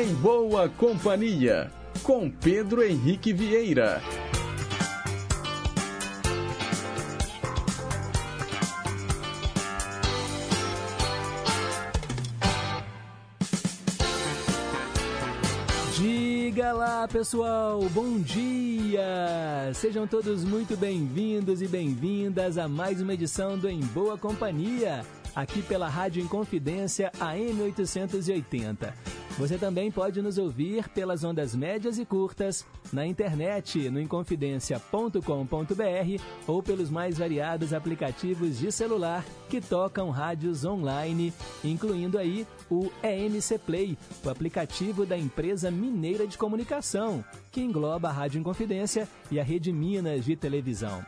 Em Boa Companhia, com Pedro Henrique Vieira. Diga lá, pessoal, bom dia! Sejam todos muito bem-vindos e bem-vindas a mais uma edição do Em Boa Companhia, aqui pela Rádio Inconfidência AM 880. Você também pode nos ouvir pelas ondas médias e curtas, na internet, no inconfidencia.com.br ou pelos mais variados aplicativos de celular que tocam rádios online, incluindo aí o EMC Play, o aplicativo da empresa mineira de comunicação, que engloba a Rádio Inconfidência e a Rede Minas de televisão.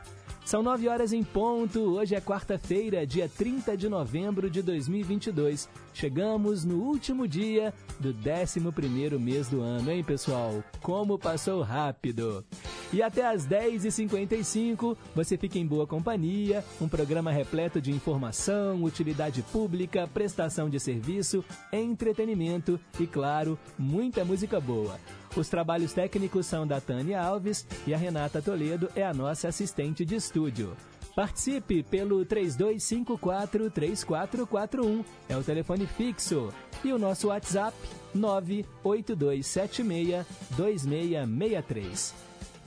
São nove horas em ponto. Hoje é quarta-feira, dia 30 de novembro de 2022. Chegamos no último dia do 11 mês do ano, hein, pessoal? Como passou rápido! E até às 10h55 você fica em boa companhia, um programa repleto de informação, utilidade pública, prestação de serviço, entretenimento e, claro, muita música boa. Os trabalhos técnicos são da Tânia Alves e a Renata Toledo é a nossa assistente de estúdio. Participe pelo 3254-3441, é o telefone fixo. E o nosso WhatsApp, 98276-2663.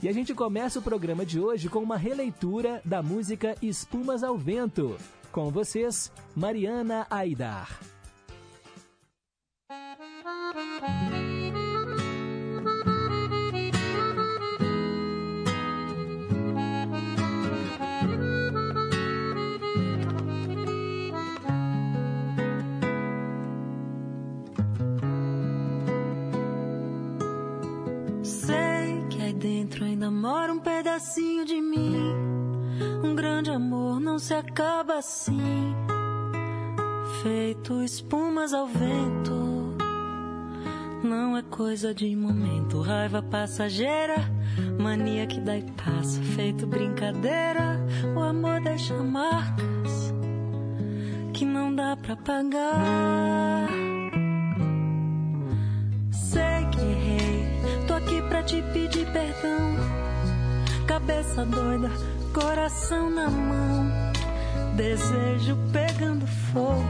E a gente começa o programa de hoje com uma releitura da música Espumas ao Vento. Com vocês, Mariana Aidar. Ainda mora um pedacinho de mim. Um grande amor não se acaba assim, feito espumas ao vento. Não é coisa de momento, raiva passageira, mania que dá e passa, feito brincadeira. O amor deixa marcas que não dá pra pagar. Sei que pra te pedir perdão. Cabeça doida, coração na mão, desejo pegando fogo.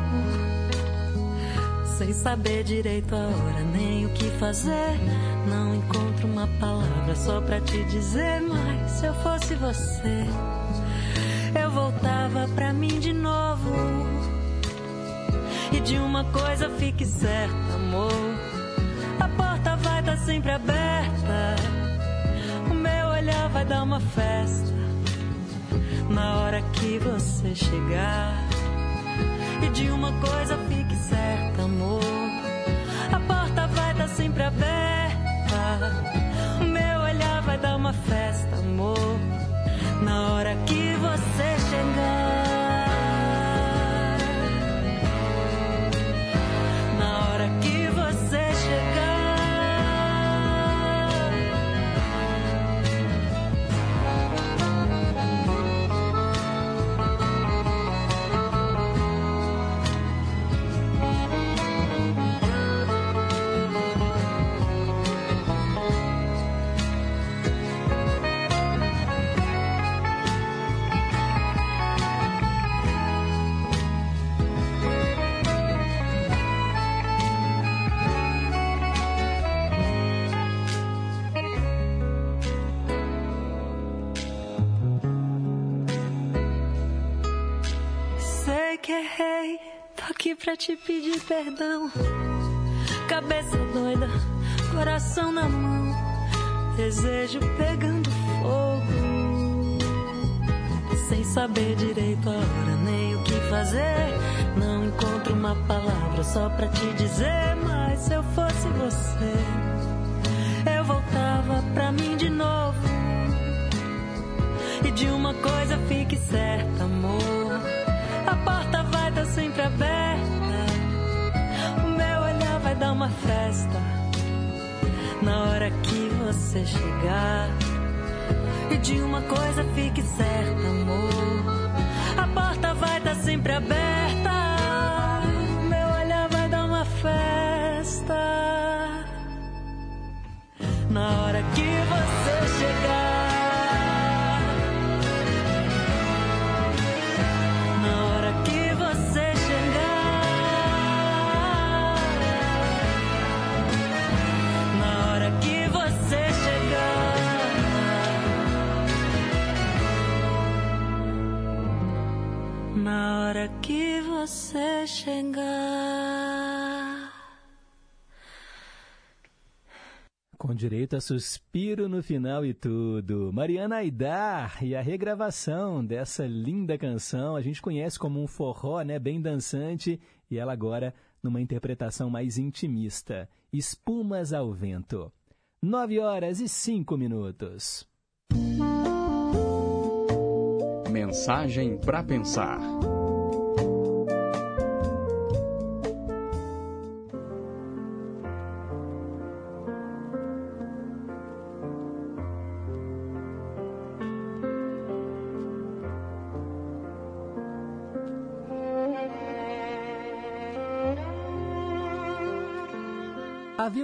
Sem saber direito a hora nem o que fazer. Não encontro uma palavra só pra te dizer. Mas se eu fosse você, eu voltava pra mim de novo. E de uma coisa fique certa, amor sempre aberta. O meu olhar vai dar uma festa na hora que você chegar. E de uma coisa fique certa, amor. A porta vai tá sempre aberta. O meu olhar vai dar uma festa, amor. Na hora que você chegar. Pra te pedir perdão. Cabeça doida, coração na mão, desejo pegando fogo. Sem saber direito a hora nem o que fazer. Não encontro uma palavra só pra te dizer. Mas se eu fosse você, eu voltava pra mim de novo. E de uma coisa fique certa, amor. A porta vai estar sempre aberta vai dar uma festa na hora que você chegar. E de uma coisa fique certa, amor. A porta vai estar tá sempre aberta. Meu olhar vai dar uma festa na hora que você chegar. Chegar. Com direito a suspiro no final e tudo. Mariana Aidar e a regravação dessa linda canção, a gente conhece como um forró, né, bem dançante, e ela agora numa interpretação mais intimista. Espumas ao vento. Nove horas e cinco minutos. Mensagem para pensar.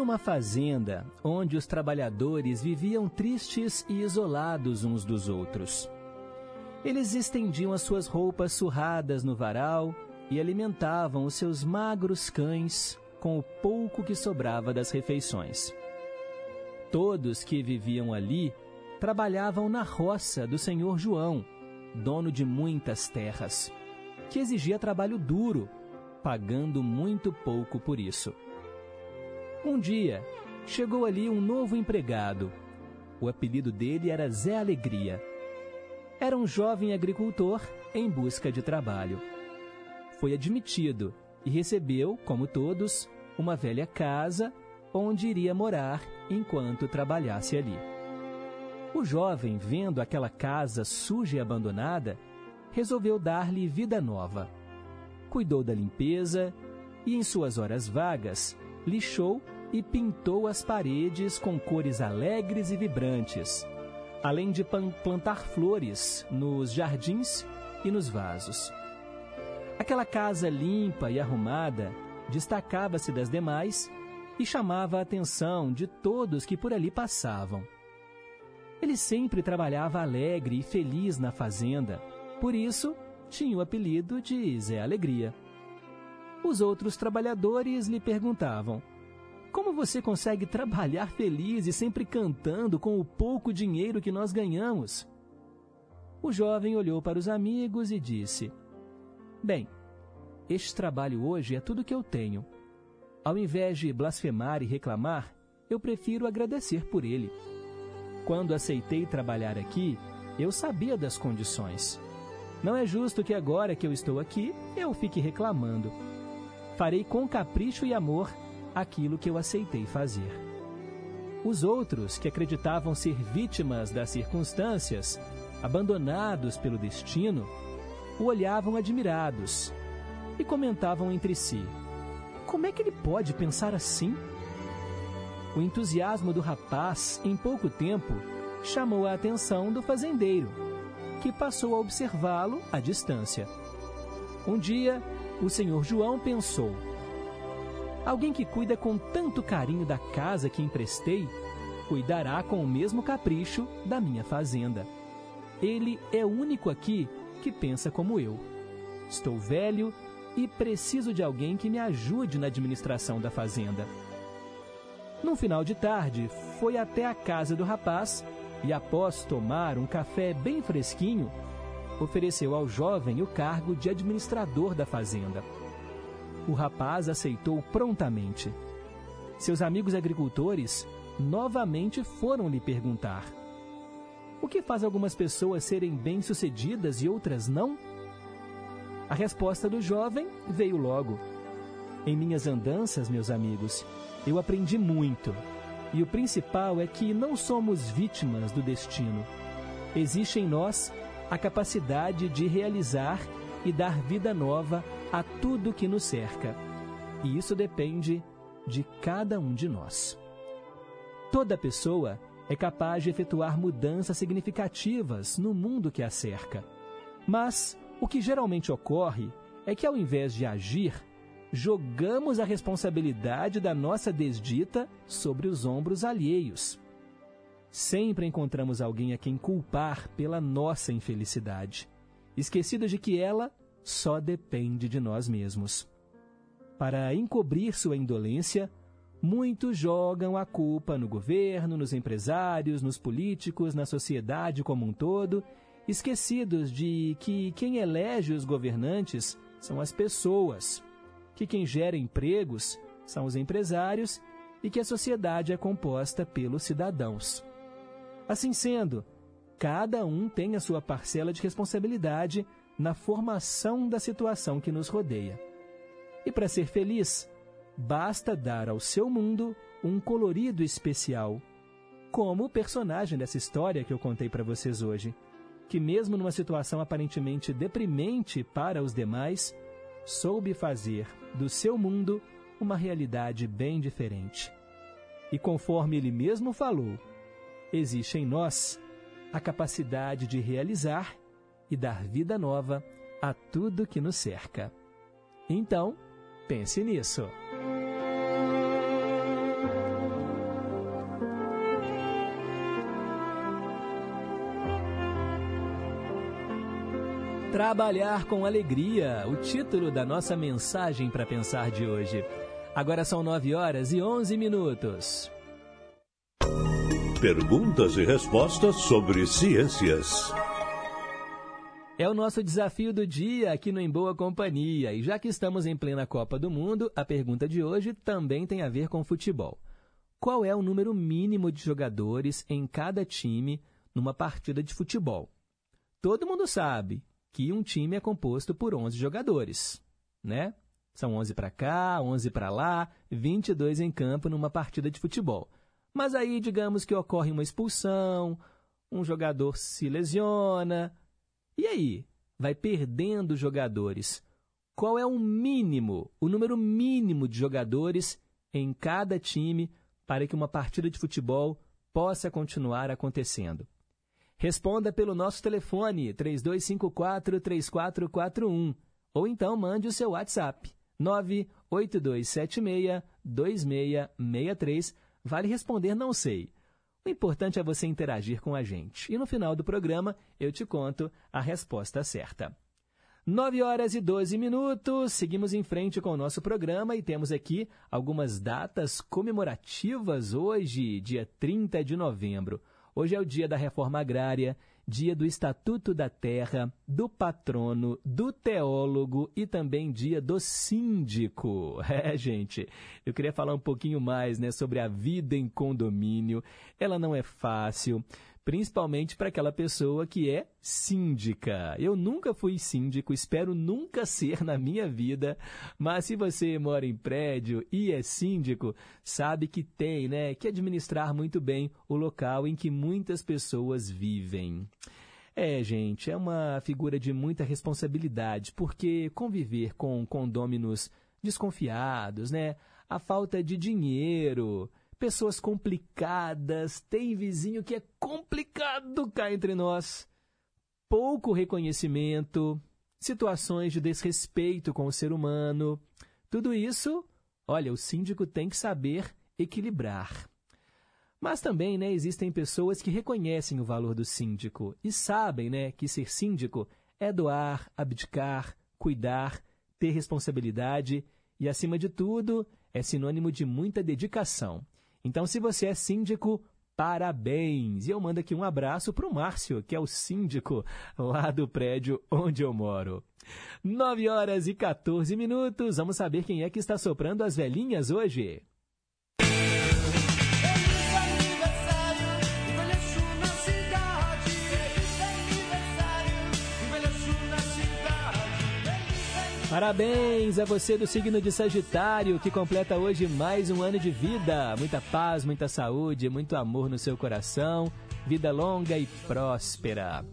Uma fazenda onde os trabalhadores viviam tristes e isolados uns dos outros. Eles estendiam as suas roupas surradas no varal e alimentavam os seus magros cães com o pouco que sobrava das refeições. Todos que viviam ali trabalhavam na roça do senhor João, dono de muitas terras, que exigia trabalho duro, pagando muito pouco por isso. Um dia, chegou ali um novo empregado. O apelido dele era Zé Alegria. Era um jovem agricultor em busca de trabalho. Foi admitido e recebeu, como todos, uma velha casa onde iria morar enquanto trabalhasse ali. O jovem, vendo aquela casa suja e abandonada, resolveu dar-lhe vida nova. Cuidou da limpeza e, em suas horas vagas, lixou e pintou as paredes com cores alegres e vibrantes, além de plantar flores nos jardins e nos vasos. Aquela casa limpa e arrumada destacava-se das demais e chamava a atenção de todos que por ali passavam. Ele sempre trabalhava alegre e feliz na fazenda, por isso tinha o apelido de Zé Alegria. Os outros trabalhadores lhe perguntavam: Como você consegue trabalhar feliz e sempre cantando com o pouco dinheiro que nós ganhamos? O jovem olhou para os amigos e disse: Bem, este trabalho hoje é tudo que eu tenho. Ao invés de blasfemar e reclamar, eu prefiro agradecer por ele. Quando aceitei trabalhar aqui, eu sabia das condições. Não é justo que agora que eu estou aqui, eu fique reclamando. Farei com capricho e amor aquilo que eu aceitei fazer. Os outros, que acreditavam ser vítimas das circunstâncias, abandonados pelo destino, o olhavam admirados e comentavam entre si: Como é que ele pode pensar assim? O entusiasmo do rapaz, em pouco tempo, chamou a atenção do fazendeiro, que passou a observá-lo à distância. Um dia, o senhor João pensou: Alguém que cuida com tanto carinho da casa que emprestei, cuidará com o mesmo capricho da minha fazenda. Ele é o único aqui que pensa como eu. Estou velho e preciso de alguém que me ajude na administração da fazenda. Num final de tarde, foi até a casa do rapaz e, após tomar um café bem fresquinho, ofereceu ao jovem o cargo de administrador da fazenda. O rapaz aceitou prontamente. Seus amigos agricultores novamente foram lhe perguntar: O que faz algumas pessoas serem bem-sucedidas e outras não? A resposta do jovem veio logo. Em minhas andanças, meus amigos, eu aprendi muito. E o principal é que não somos vítimas do destino. Existe em nós a capacidade de realizar e dar vida nova a tudo que nos cerca. E isso depende de cada um de nós. Toda pessoa é capaz de efetuar mudanças significativas no mundo que a cerca. Mas o que geralmente ocorre é que, ao invés de agir, jogamos a responsabilidade da nossa desdita sobre os ombros alheios. Sempre encontramos alguém a quem culpar pela nossa infelicidade, esquecidos de que ela só depende de nós mesmos. Para encobrir sua indolência, muitos jogam a culpa no governo, nos empresários, nos políticos, na sociedade como um todo esquecidos de que quem elege os governantes são as pessoas, que quem gera empregos são os empresários e que a sociedade é composta pelos cidadãos. Assim sendo, cada um tem a sua parcela de responsabilidade na formação da situação que nos rodeia. E para ser feliz, basta dar ao seu mundo um colorido especial, como o personagem dessa história que eu contei para vocês hoje, que mesmo numa situação aparentemente deprimente para os demais, soube fazer do seu mundo uma realidade bem diferente. E conforme ele mesmo falou, existe em nós a capacidade de realizar e dar vida nova a tudo que nos cerca. Então, pense nisso. Trabalhar com alegria, o título da nossa mensagem para pensar de hoje. Agora são 9 horas e 11 minutos. Perguntas e respostas sobre ciências. É o nosso desafio do dia aqui no Em Boa Companhia. E já que estamos em plena Copa do Mundo, a pergunta de hoje também tem a ver com futebol. Qual é o número mínimo de jogadores em cada time numa partida de futebol? Todo mundo sabe que um time é composto por 11 jogadores, né? São 11 para cá, 11 para lá, 22 em campo numa partida de futebol. Mas aí, digamos que ocorre uma expulsão, um jogador se lesiona. E aí? Vai perdendo jogadores. Qual é o mínimo, o número mínimo de jogadores em cada time para que uma partida de futebol possa continuar acontecendo? Responda pelo nosso telefone 3254-3441 ou então mande o seu WhatsApp 98276-2663. Vale responder não sei. O importante é você interagir com a gente. E no final do programa eu te conto a resposta certa. 9 horas e 12 minutos, seguimos em frente com o nosso programa e temos aqui algumas datas comemorativas hoje, dia 30 de novembro. Hoje é o dia da reforma agrária, dia do Estatuto da Terra, do patrono, do teólogo e também dia do síndico. É, gente, eu queria falar um pouquinho mais né, sobre a vida em condomínio. Ela não é fácil principalmente para aquela pessoa que é síndica. Eu nunca fui síndico, espero nunca ser na minha vida, mas se você mora em prédio e é síndico, sabe que tem, né, que administrar muito bem o local em que muitas pessoas vivem. É, gente, é uma figura de muita responsabilidade, porque conviver com condôminos desconfiados, né, a falta de dinheiro, pessoas complicadas, tem vizinho que é complicado cá entre nós, pouco reconhecimento, situações de desrespeito com o ser humano. Tudo isso, olha, o síndico tem que saber equilibrar. Mas também, né, existem pessoas que reconhecem o valor do síndico e sabem, né, que ser síndico é doar, abdicar, cuidar, ter responsabilidade e, acima de tudo, é sinônimo de muita dedicação. Então, se você é síndico, parabéns! E eu mando aqui um abraço para o Márcio, que é o síndico lá do prédio onde eu moro. 9 horas e 14 minutos. Vamos saber quem é que está soprando as velhinhas hoje. Parabéns a você do signo de Sagitário, que completa hoje mais um ano de vida. Muita paz, muita saúde, muito amor no seu coração, vida longa e próspera.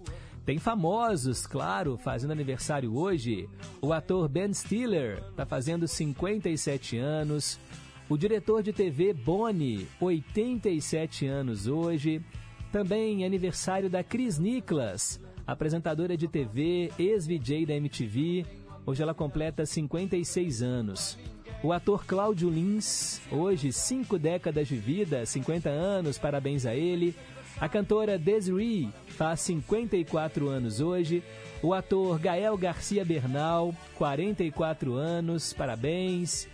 Tem famosos, claro, fazendo aniversário hoje. O ator Ben Stiller está fazendo 57 anos. O diretor de TV Boni, 87 anos hoje. Também aniversário da Cris Niklas, apresentadora de TV, ex-VJ da MTV, Hoje ela completa 56 anos. O ator Cláudio Lins, hoje cinco décadas de vida, 50 anos, parabéns a ele. A cantora Desiree faz 54 anos hoje. O ator Gael Garcia Bernal, 44 anos, parabéns.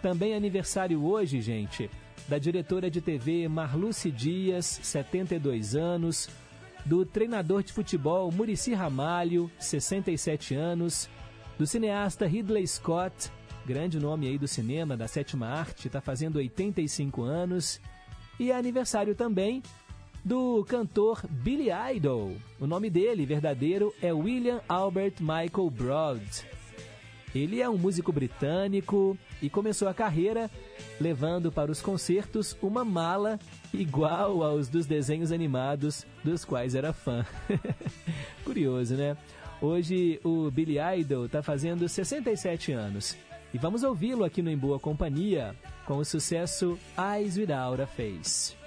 Também aniversário hoje, gente, da diretora de TV Marluce Dias, 72 anos. do treinador de futebol Murici Ramalho, 67 anos, do cineasta Ridley Scott, grande nome aí do cinema, da sétima arte, está fazendo 85 anos, e é aniversário também do cantor Billy Idol. O nome dele verdadeiro é William Albert Michael Broad. Ele é um músico britânico e começou a carreira levando para os concertos uma mala igual aos dos desenhos animados dos quais era fã. Curioso, né? Hoje o Billy Idol está fazendo 67 anos e vamos ouvi-lo aqui no Em Boa Companhia com o sucesso Eyes Without a Face.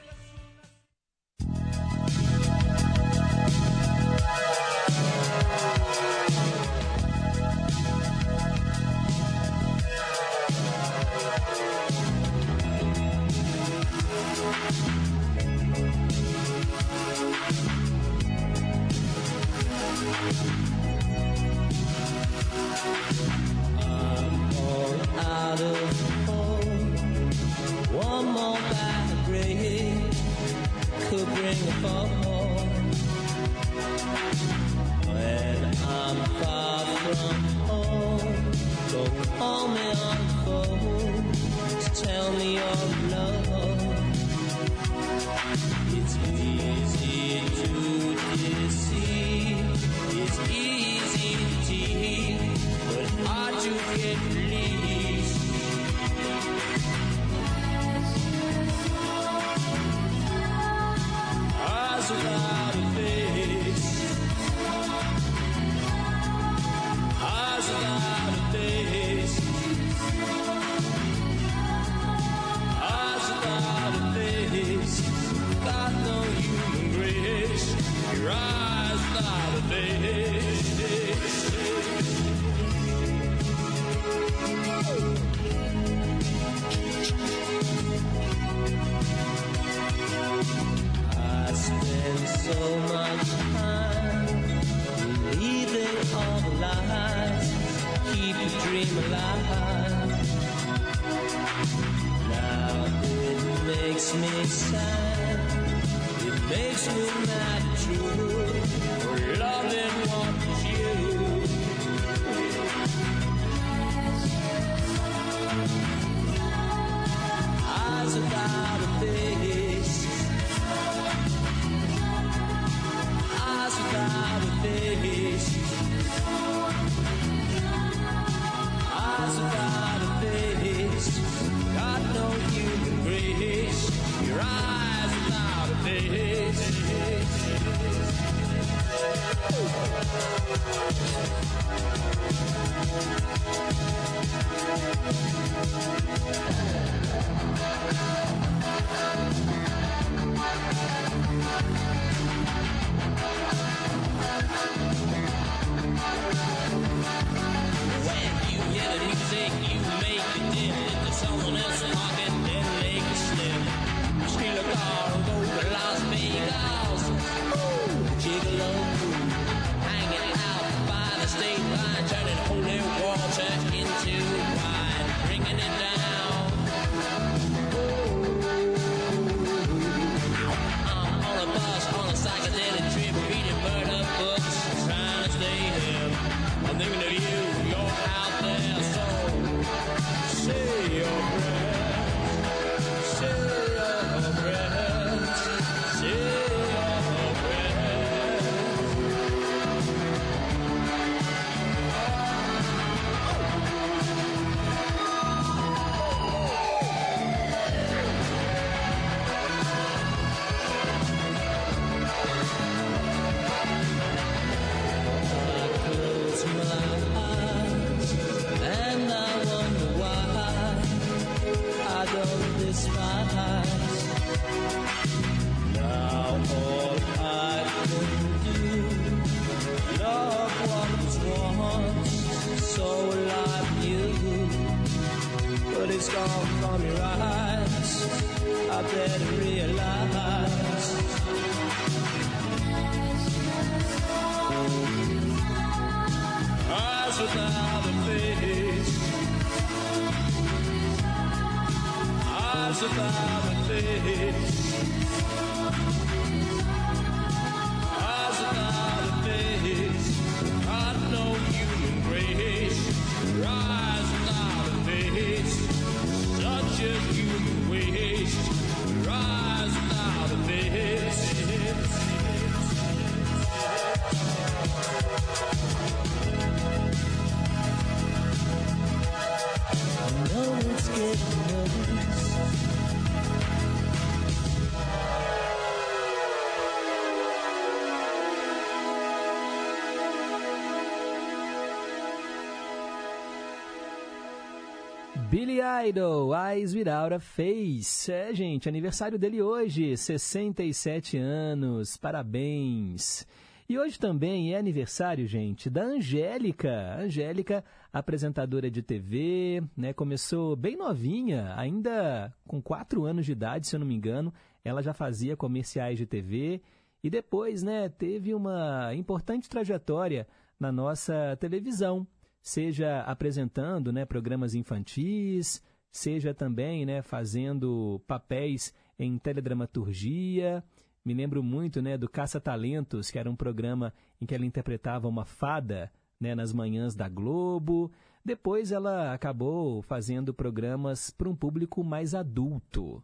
Billy Idol, Eyes Without a Face. É, gente, aniversário dele hoje, 67 anos, parabéns. E hoje também é aniversário, gente, da Angélica. Angélica, apresentadora de TV, né, começou bem novinha, ainda com 4 anos de idade, se eu não me engano. Ela já fazia comerciais de TV e depois, né, teve uma importante trajetória na nossa televisão seja apresentando né, programas infantis, seja também né, fazendo papéis em teledramaturgia. Me lembro muito né, do Caça-Talentos, que era um programa em que ela interpretava uma fada né, nas manhãs da Globo. Depois ela acabou fazendo programas para um público mais adulto.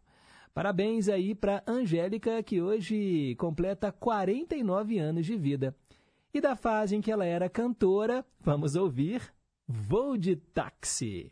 Parabéns aí para Angélica, que hoje completa 49 anos de vida. E da fase em que ela era cantora, vamos ouvir Voo de Táxi.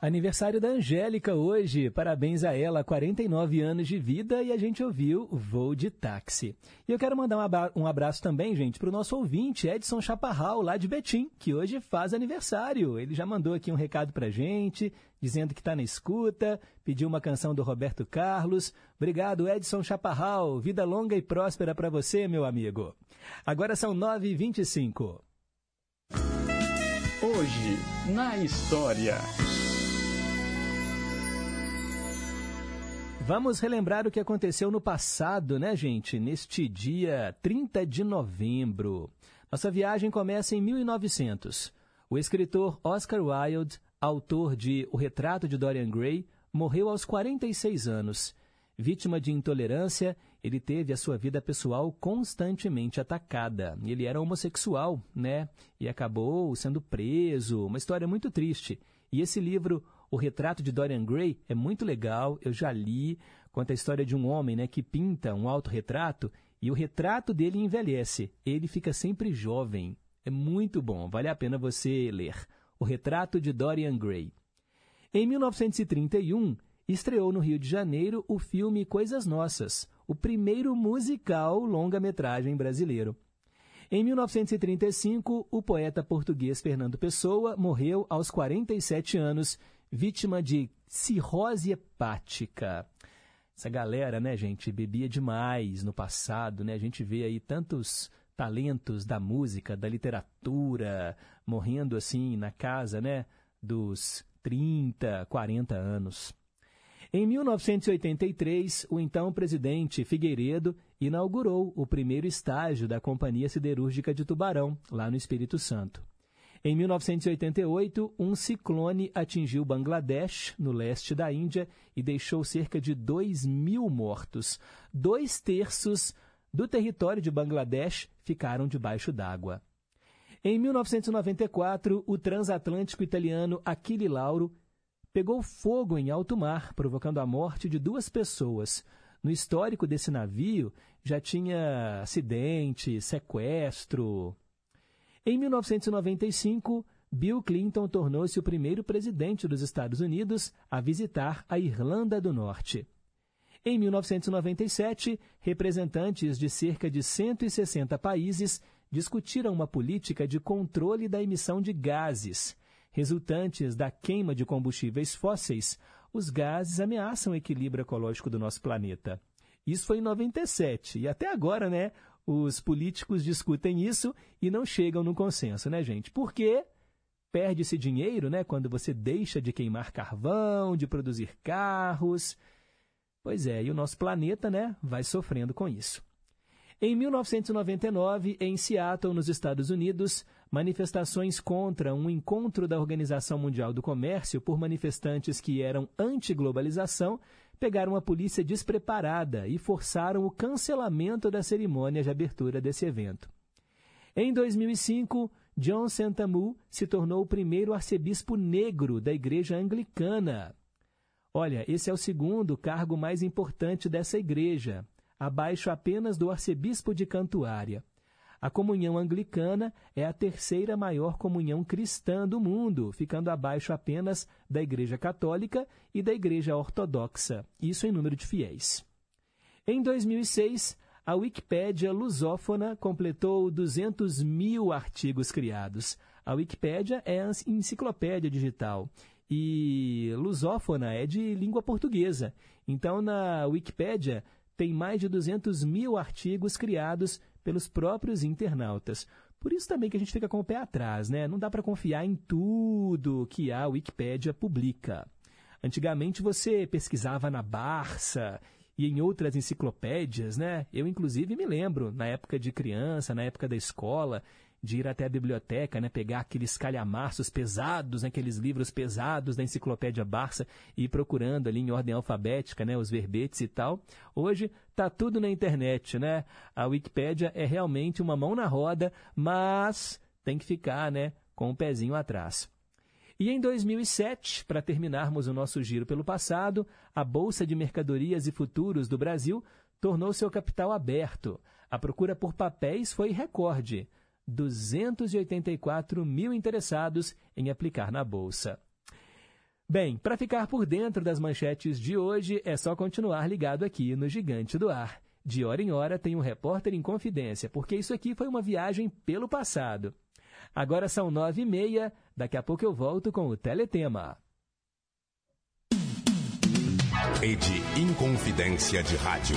Aniversário da Angélica hoje. Parabéns a ela, 49 anos de vida e a gente ouviu Voo de Táxi. E eu quero mandar um abraço também, gente, para o nosso ouvinte, Edson Chaparral, lá de Betim, que hoje faz aniversário. Ele já mandou aqui um recado para gente, dizendo que está na escuta, pediu uma canção do Roberto Carlos. Obrigado, Edson Chaparral. Vida longa e próspera para você, meu amigo. Agora são 9h25. Hoje, na história. Vamos relembrar o que aconteceu no passado, né, gente? Neste dia 30 de novembro. Nossa viagem começa em 1900. O escritor Oscar Wilde, autor de O Retrato de Dorian Gray, morreu aos 46 anos. Vítima de intolerância, ele teve a sua vida pessoal constantemente atacada. Ele era homossexual, né? E acabou sendo preso. Uma história muito triste. E esse livro, O Retrato de Dorian Gray, é muito legal. Eu já li. Conta a história de um homem né, que pinta um autorretrato e o retrato dele envelhece. Ele fica sempre jovem. É muito bom, vale a pena você ler. O Retrato de Dorian Gray. Em 1931, estreou no Rio de Janeiro o filme Coisas Nossas, o primeiro musical longa-metragem brasileiro. Em 1935, o poeta português Fernando Pessoa morreu aos 47 anos, vítima de cirrose hepática. Essa galera, né, gente, bebia demais no passado, né? A gente vê aí tantos talentos da música, da literatura, morrendo assim na casa, né, dos 30, 40 anos. Em 1983, o então presidente Figueiredo inaugurou o primeiro estágio da Companhia Siderúrgica de Tubarão, lá no Espírito Santo. Em 1988, um ciclone atingiu Bangladesh, no leste da Índia, e deixou cerca de 2 mil mortos. Dois terços do território de Bangladesh ficaram debaixo d'água. Em 1994, o transatlântico italiano Achille Lauro pegou fogo em alto mar, provocando a morte de duas pessoas. No histórico desse navio já tinha acidente, sequestro, em 1995, Bill Clinton tornou-se o primeiro presidente dos Estados Unidos a visitar a Irlanda do Norte. Em 1997, representantes de cerca de 160 países discutiram uma política de controle da emissão de gases. Resultantes da queima de combustíveis fósseis, os gases ameaçam o equilíbrio ecológico do nosso planeta. Isso foi em 97 e até agora, né? Os políticos discutem isso e não chegam no consenso, né, gente? Porque perde-se dinheiro, né, quando você deixa de queimar carvão, de produzir carros. Pois é, e o nosso planeta, né, vai sofrendo com isso. Em 1999, em Seattle, nos Estados Unidos, manifestações contra um encontro da Organização Mundial do Comércio por manifestantes que eram anti-globalização pegaram a polícia despreparada e forçaram o cancelamento da cerimônia de abertura desse evento. Em 2005, John Sentamu se tornou o primeiro arcebispo negro da Igreja Anglicana. Olha, esse é o segundo cargo mais importante dessa igreja, abaixo apenas do arcebispo de Cantuária. A comunhão anglicana é a terceira maior comunhão cristã do mundo, ficando abaixo apenas da Igreja Católica e da Igreja Ortodoxa, isso em número de fiéis. Em 2006, a Wikipédia lusófona completou 200 mil artigos criados. A Wikipédia é a enciclopédia digital e lusófona é de língua portuguesa. Então, na Wikipédia tem mais de 200 mil artigos criados pelos próprios internautas. Por isso também que a gente fica com o pé atrás, né? Não dá para confiar em tudo que a Wikipédia publica. Antigamente você pesquisava na Barça e em outras enciclopédias, né? Eu inclusive me lembro, na época de criança, na época da escola, de ir até a biblioteca, né, pegar aqueles calhamaços pesados, né, aqueles livros pesados da enciclopédia Barça e ir procurando ali em ordem alfabética, né, os verbetes e tal. Hoje tá tudo na internet, né? A Wikipédia é realmente uma mão na roda, mas tem que ficar, né, com o um pezinho atrás. E em 2007, para terminarmos o nosso giro pelo passado, a Bolsa de Mercadorias e Futuros do Brasil tornou seu capital aberto. A procura por papéis foi recorde. 284 mil interessados em aplicar na Bolsa. Bem, para ficar por dentro das manchetes de hoje, é só continuar ligado aqui no Gigante do Ar. De hora em hora tem um repórter em confidência, porque isso aqui foi uma viagem pelo passado. Agora são nove e meia, daqui a pouco eu volto com o Teletema. Rede Inconfidência de Rádio.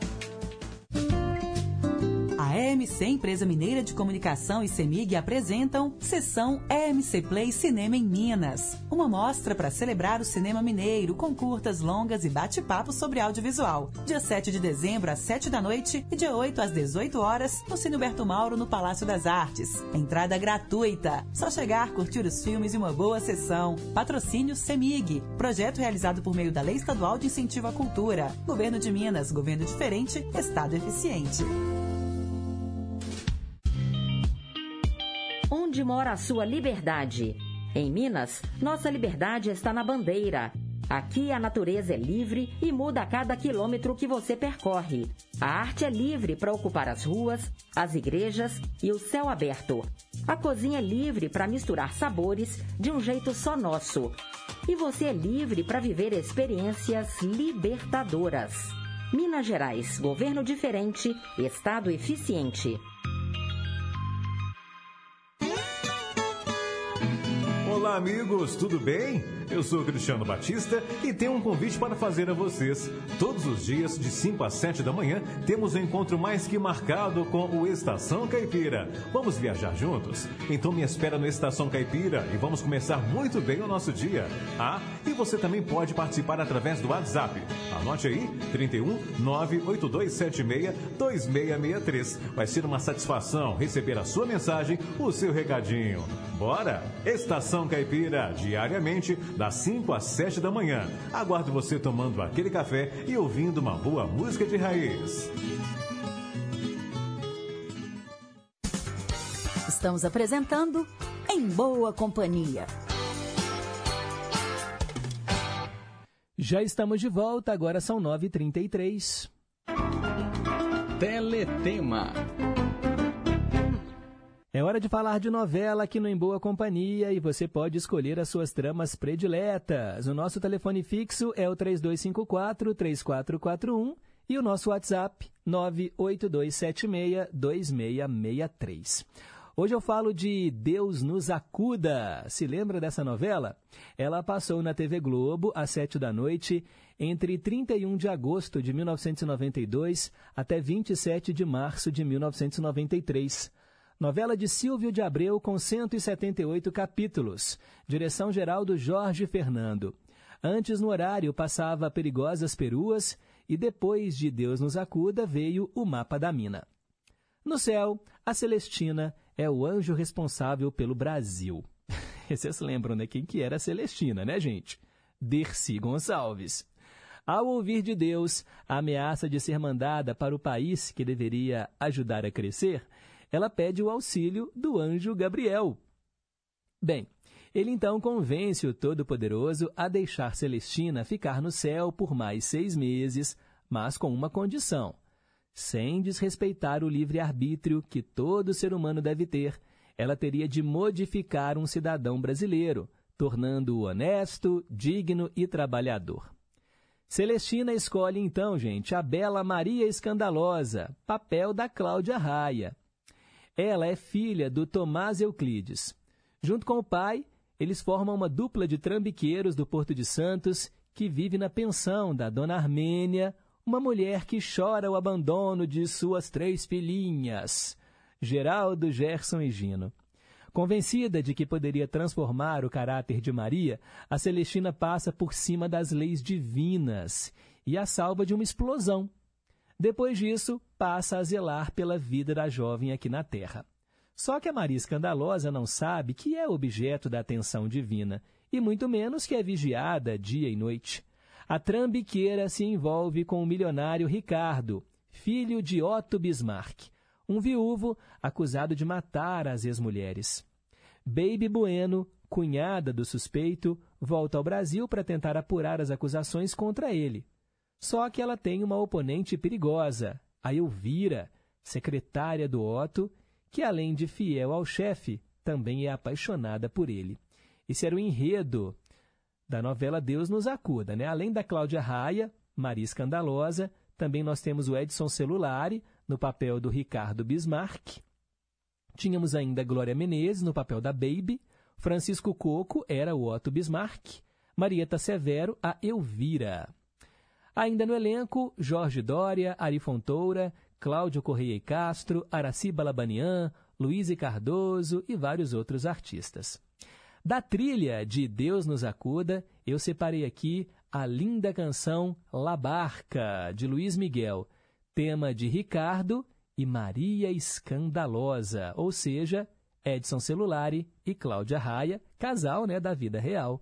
A EMC, Empresa Mineira de Comunicação e CEMIG apresentam Sessão EMC Play Cinema em Minas. Uma mostra para celebrar o cinema mineiro com curtas, longas e bate-papo sobre audiovisual. Dia 7 de dezembro às 7 da noite e dia 8 às 18 horas no Cine Mauro no Palácio das Artes. Entrada gratuita. Só chegar, curtir os filmes e uma boa sessão. Patrocínio CEMIG. Projeto realizado por meio da Lei Estadual de Incentivo à Cultura. Governo de Minas. Governo diferente. Estado eficiente. Onde mora a sua liberdade? Em Minas, nossa liberdade está na bandeira. Aqui a natureza é livre e muda a cada quilômetro que você percorre. A arte é livre para ocupar as ruas, as igrejas e o céu aberto. A cozinha é livre para misturar sabores de um jeito só nosso. E você é livre para viver experiências libertadoras. Minas Gerais, governo diferente, estado eficiente. Olá, amigos, tudo bem? Eu sou Cristiano Batista e tenho um convite para fazer a vocês. Todos os dias, de 5 às 7 da manhã, temos um encontro mais que marcado com o Estação Caipira. Vamos viajar juntos? Então me espera no Estação Caipira e vamos começar muito bem o nosso dia. Ah, e você também pode participar através do WhatsApp. Anote aí, 31 98276 2663. Vai ser uma satisfação receber a sua mensagem, o seu recadinho. Bora? Estação Caipira, diariamente, das 5 às 7 da manhã. Aguardo você tomando aquele café e ouvindo uma boa música de raiz. Estamos apresentando Em Boa Companhia. Já estamos de volta, agora são 9h33. Teletema. É hora de falar de novela aqui no Em Boa Companhia e você pode escolher as suas tramas prediletas. O nosso telefone fixo é o 3254-3441 e o nosso WhatsApp 982762663. Hoje eu falo de Deus nos acuda. Se lembra dessa novela? Ela passou na TV Globo às 7 da noite entre 31 de agosto de 1992 até 27 de março de 1993. Novela de Silvio de Abreu com 178 capítulos. Direção geral do Jorge Fernando. Antes no horário passava Perigosas Peruas e depois de Deus nos acuda veio o Mapa da Mina. No céu, a Celestina é o anjo responsável pelo Brasil. Vocês lembram, né? Quem que era a Celestina, né, gente? Dercy Gonçalves. Ao ouvir de Deus a ameaça de ser mandada para o país que deveria ajudar a crescer, ela pede o auxílio do anjo Gabriel. Bem, ele então convence o Todo-Poderoso a deixar Celestina ficar no céu por mais seis meses, mas com uma condição: sem desrespeitar o livre-arbítrio que todo ser humano deve ter, ela teria de modificar um cidadão brasileiro, tornando-o honesto, digno e trabalhador. Celestina escolhe então, gente, a bela Maria Escandalosa, papel da Cláudia Raia. Ela é filha do Tomás Euclides. Junto com o pai, eles formam uma dupla de trambiqueiros do Porto de Santos que vive na pensão da dona Armênia, uma mulher que chora o abandono de suas três filhinhas, Geraldo, Gerson e Gino. Convencida de que poderia transformar o caráter de Maria, a Celestina passa por cima das leis divinas e a salva de uma explosão. Depois disso, passa a zelar pela vida da jovem aqui na Terra. Só que a Maria Escandalosa não sabe que é objeto da atenção divina, e muito menos que é vigiada dia e noite. A trambiqueira se envolve com o milionário Ricardo, filho de Otto Bismarck, um viúvo acusado de matar as ex-mulheres. Baby Bueno, cunhada do suspeito, volta ao Brasil para tentar apurar as acusações contra ele. Só que ela tem uma oponente perigosa, a Elvira, secretária do Otto, que além de fiel ao chefe, também é apaixonada por ele. Esse era o enredo da novela Deus nos acuda, né? Além da Cláudia Raia, Maria Escandalosa, também nós temos o Edson Celulari no papel do Ricardo Bismarck. Tínhamos ainda Glória Menezes no papel da Baby, Francisco Coco era o Otto Bismarck, Marieta Severo a Elvira. Ainda no elenco, Jorge Dória, Ari Fontoura, Cláudio Correia e Castro, Araci Balabanian, Luiz Cardoso e vários outros artistas. Da trilha de Deus nos acuda, eu separei aqui a linda canção La Barca, de Luiz Miguel, tema de Ricardo e Maria Escandalosa, ou seja, Edson Celulari e Cláudia Raia, casal né, da vida real.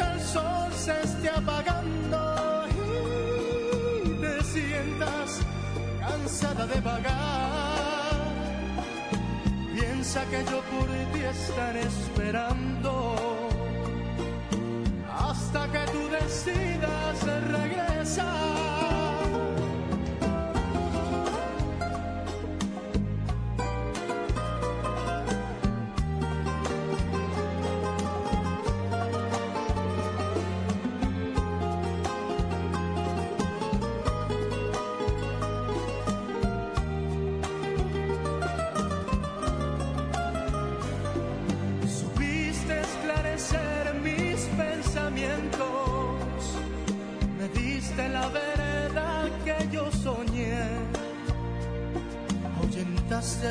naufrague apagando y te sientas cansada de pagar. Piensa que yo por ti estaré esperando hasta que tú decidas regresar.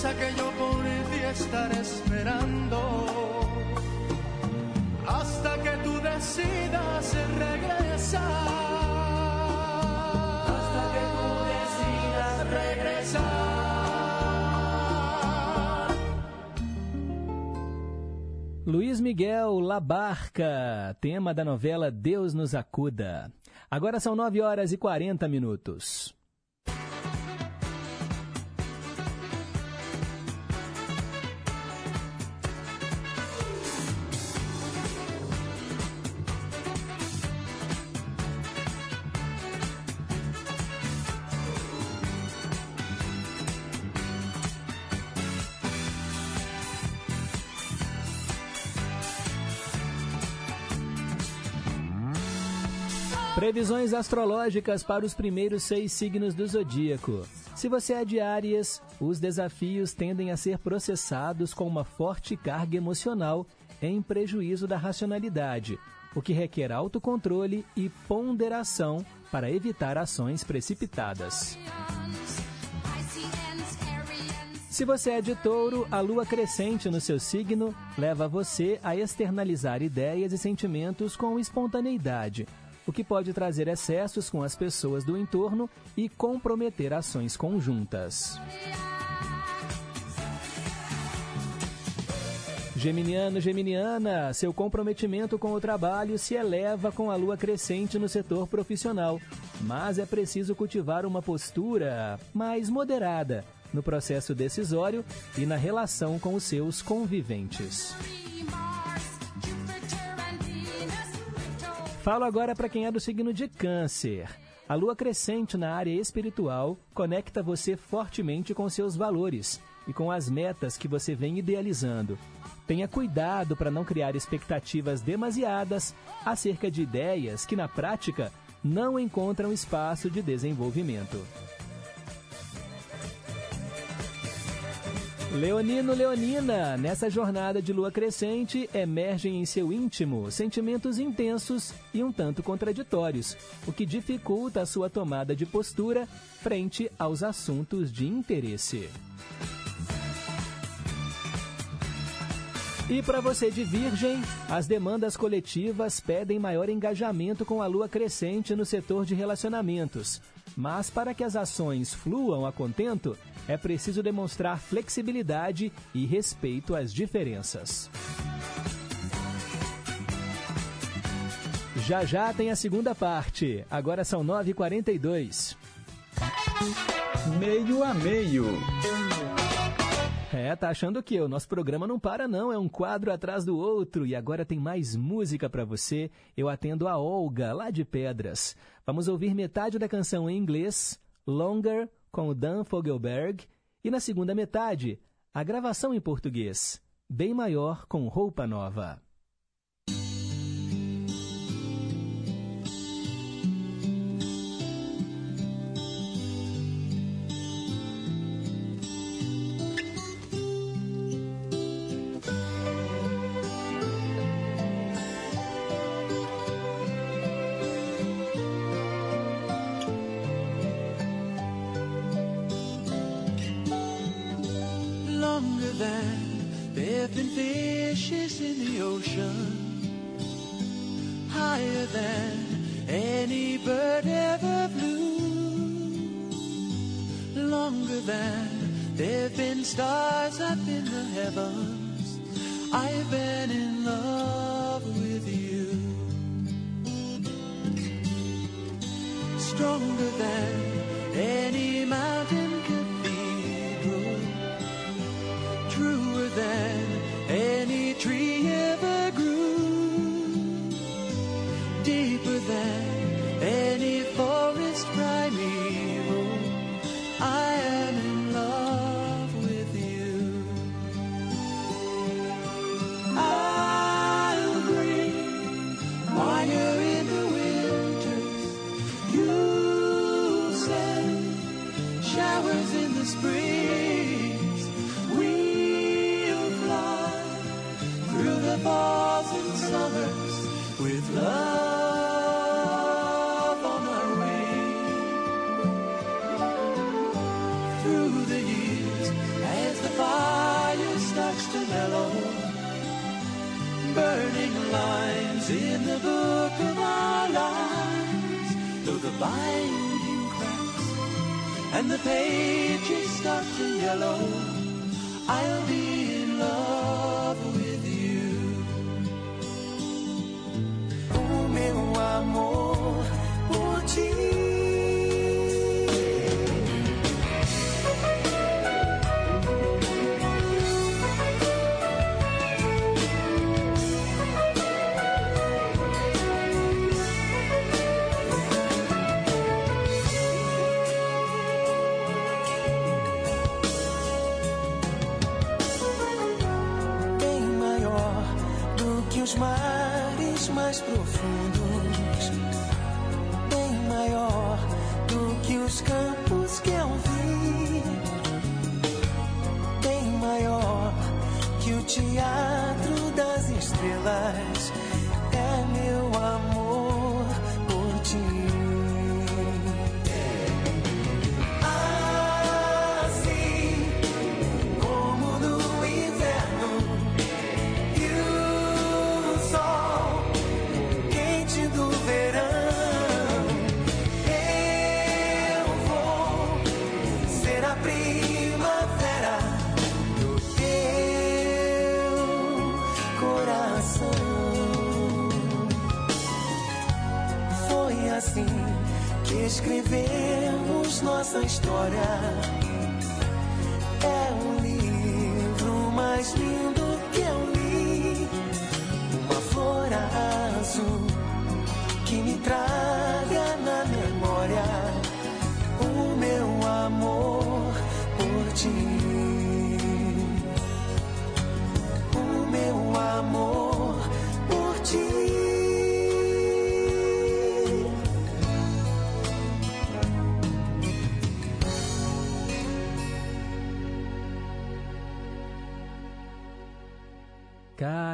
piensa que yo por ti estaré esperando hasta que tú decidas regresar. Hasta que tú decidas regresar. Luiz Miguel La Barca, tema da novela Deus nos acuda. Agora são 9 horas e 40 minutos. Previsões astrológicas para os primeiros seis signos do zodíaco. Se você é de Áries, os desafios tendem a ser processados com uma forte carga emocional em prejuízo da racionalidade, o que requer autocontrole e ponderação para evitar ações precipitadas. Se você é de touro, a lua crescente no seu signo leva você a externalizar ideias e sentimentos com espontaneidade, o que pode trazer excessos com as pessoas do entorno e comprometer ações conjuntas. Geminiano, Geminiana, seu comprometimento com o trabalho se eleva com a lua crescente no setor profissional, mas é preciso cultivar uma postura mais moderada no processo decisório e na relação com os seus conviventes. Falo agora para quem é do signo de Câncer. A lua crescente na área espiritual conecta você fortemente com seus valores e com as metas que você vem idealizando. Tenha cuidado para não criar expectativas demasiadas acerca de ideias que, na prática, não encontram espaço de desenvolvimento. Leonino Leonina, nessa jornada de lua crescente, emergem em seu íntimo sentimentos intensos e um tanto contraditórios, o que dificulta a sua tomada de postura frente aos assuntos de interesse. E para você de Virgem, as demandas coletivas pedem maior engajamento com a lua crescente no setor de relacionamentos. Mas para que as ações fluam a contento, é preciso demonstrar flexibilidade e respeito às diferenças. Já já tem a segunda parte. Agora são 9h42. Meio a meio. É, tá achando que o nosso programa não para não, é um quadro atrás do outro e agora tem mais música para você. Eu atendo a Olga, lá de Pedras. Vamos ouvir metade da canção em inglês, Longer, com o Dan Fogelberg, e na segunda metade, a gravação em português, Bem Maior com Roupa Nova.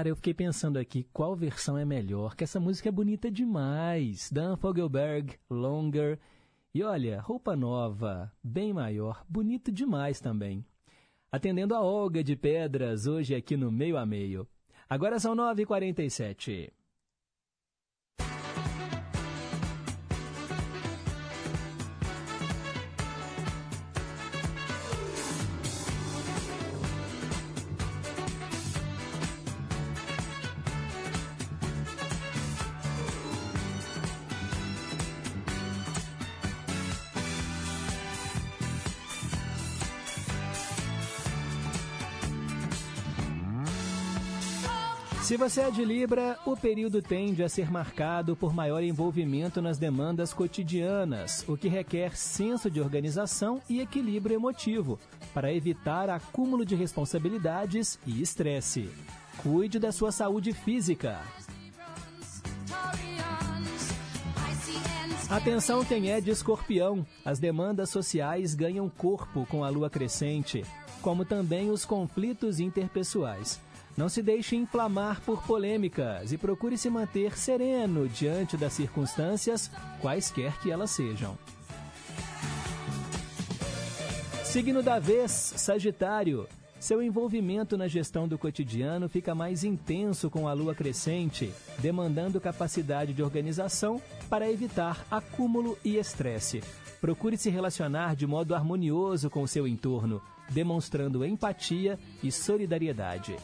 Cara, eu fiquei pensando aqui qual versão é melhor, que essa música é bonita demais. Dan Fogelberg, Longer. E olha, roupa nova, bem maior, bonito demais também. Atendendo a Olga de Pedras, hoje aqui no Meio a Meio. Agora são 9h47. Se você é de Libra, o período tende a ser marcado por maior envolvimento nas demandas cotidianas, o que requer senso de organização e equilíbrio emotivo, para evitar acúmulo de responsabilidades e estresse. Cuide da sua saúde física. Atenção quem é de escorpião. As demandas sociais ganham corpo com a lua crescente, como também os conflitos interpessoais. Não se deixe inflamar por polêmicas e procure se manter sereno diante das circunstâncias, quaisquer que elas sejam. Signo da vez, Sagitário. Seu envolvimento na gestão do cotidiano fica mais intenso com a lua crescente, demandando capacidade de organização para evitar acúmulo e estresse. Procure se relacionar de modo harmonioso com o seu entorno, demonstrando empatia e solidariedade.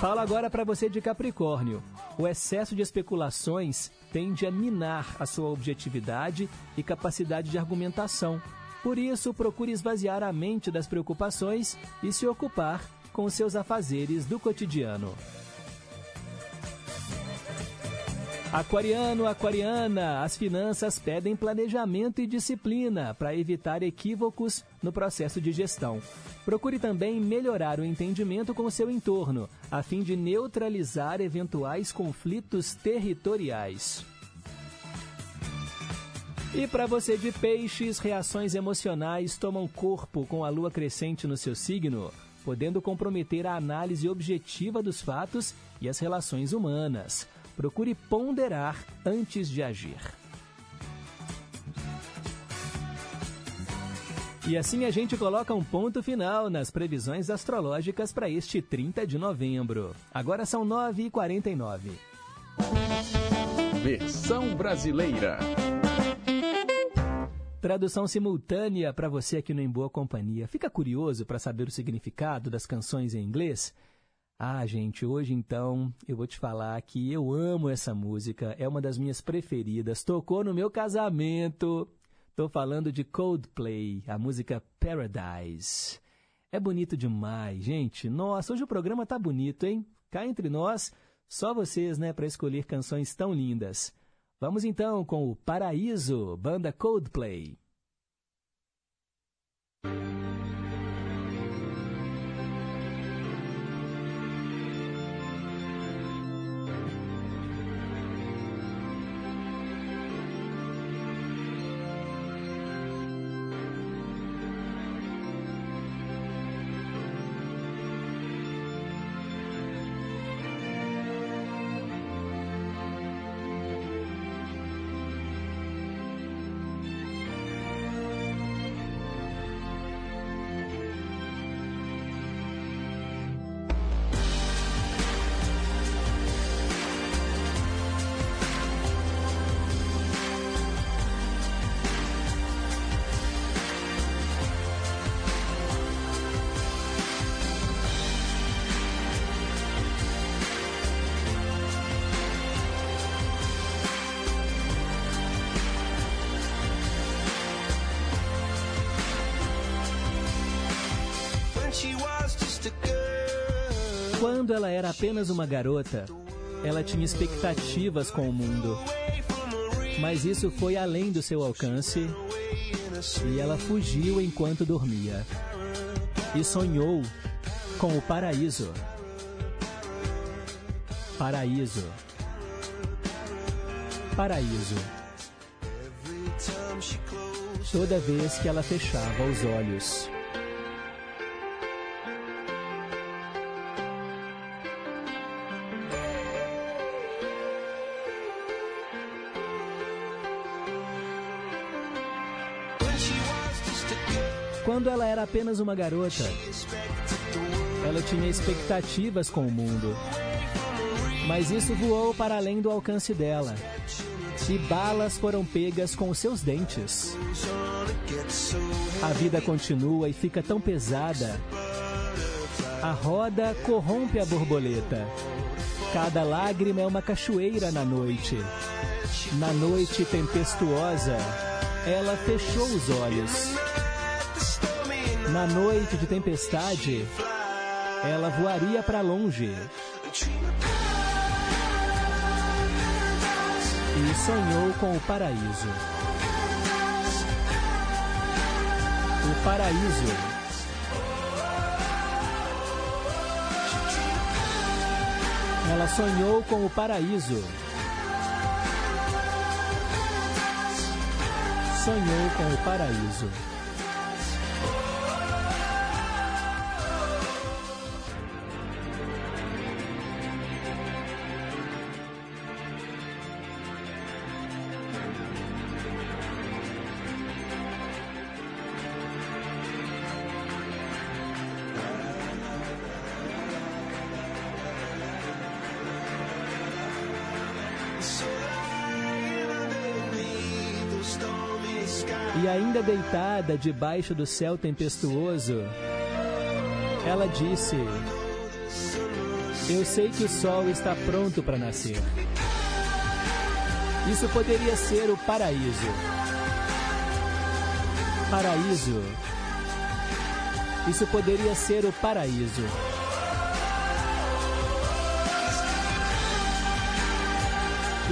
Fala agora para você de Capricórnio. O excesso de especulações tende a minar a sua objetividade e capacidade de argumentação. Por isso, procure esvaziar a mente das preocupações e se ocupar com seus afazeres do cotidiano. Aquariano, aquariana, as finanças pedem planejamento e disciplina para evitar equívocos no processo de gestão. Procure também melhorar o entendimento com o seu entorno, a fim de neutralizar eventuais conflitos territoriais. E para você de peixes, reações emocionais tomam corpo com a lua crescente no seu signo, podendo comprometer a análise objetiva dos fatos e as relações humanas. Procure ponderar antes de agir. E assim a gente coloca um ponto final nas previsões astrológicas para este 30 de novembro. Agora são 9h49. Versão brasileira. Tradução simultânea para você aqui no Em Boa Companhia. Fica curioso para saber o significado das canções em inglês? Ah, gente, hoje então eu vou te falar que eu amo essa música, é uma das minhas preferidas, tocou no meu casamento. Tô falando de Coldplay, a música Paradise. É bonito demais, gente. Nossa, hoje o programa tá bonito, hein? Cá entre nós, só vocês, né, para escolher canções tão lindas. Vamos então com o Paraíso, banda Coldplay. Ela era apenas uma garota, ela tinha expectativas com o mundo. Mas isso foi além do seu alcance e ela fugiu enquanto dormia. E sonhou com o paraíso. Paraíso. Paraíso. Toda vez que ela fechava os olhos. Quando ela era apenas uma garota, ela tinha expectativas com o mundo. Mas isso voou para além do alcance dela. E balas foram pegas com seus dentes. A vida continua e fica tão pesada. A roda corrompe a borboleta. Cada lágrima é uma cachoeira na noite. Na noite tempestuosa, ela fechou os olhos. Na noite de tempestade, ela voaria para longe. E sonhou com o paraíso. O paraíso. Ela sonhou com o paraíso. Sonhou com o paraíso. Debaixo do céu tempestuoso, ela disse: Eu sei que o sol está pronto para nascer. Isso poderia ser o paraíso. Paraíso. Isso poderia ser o paraíso.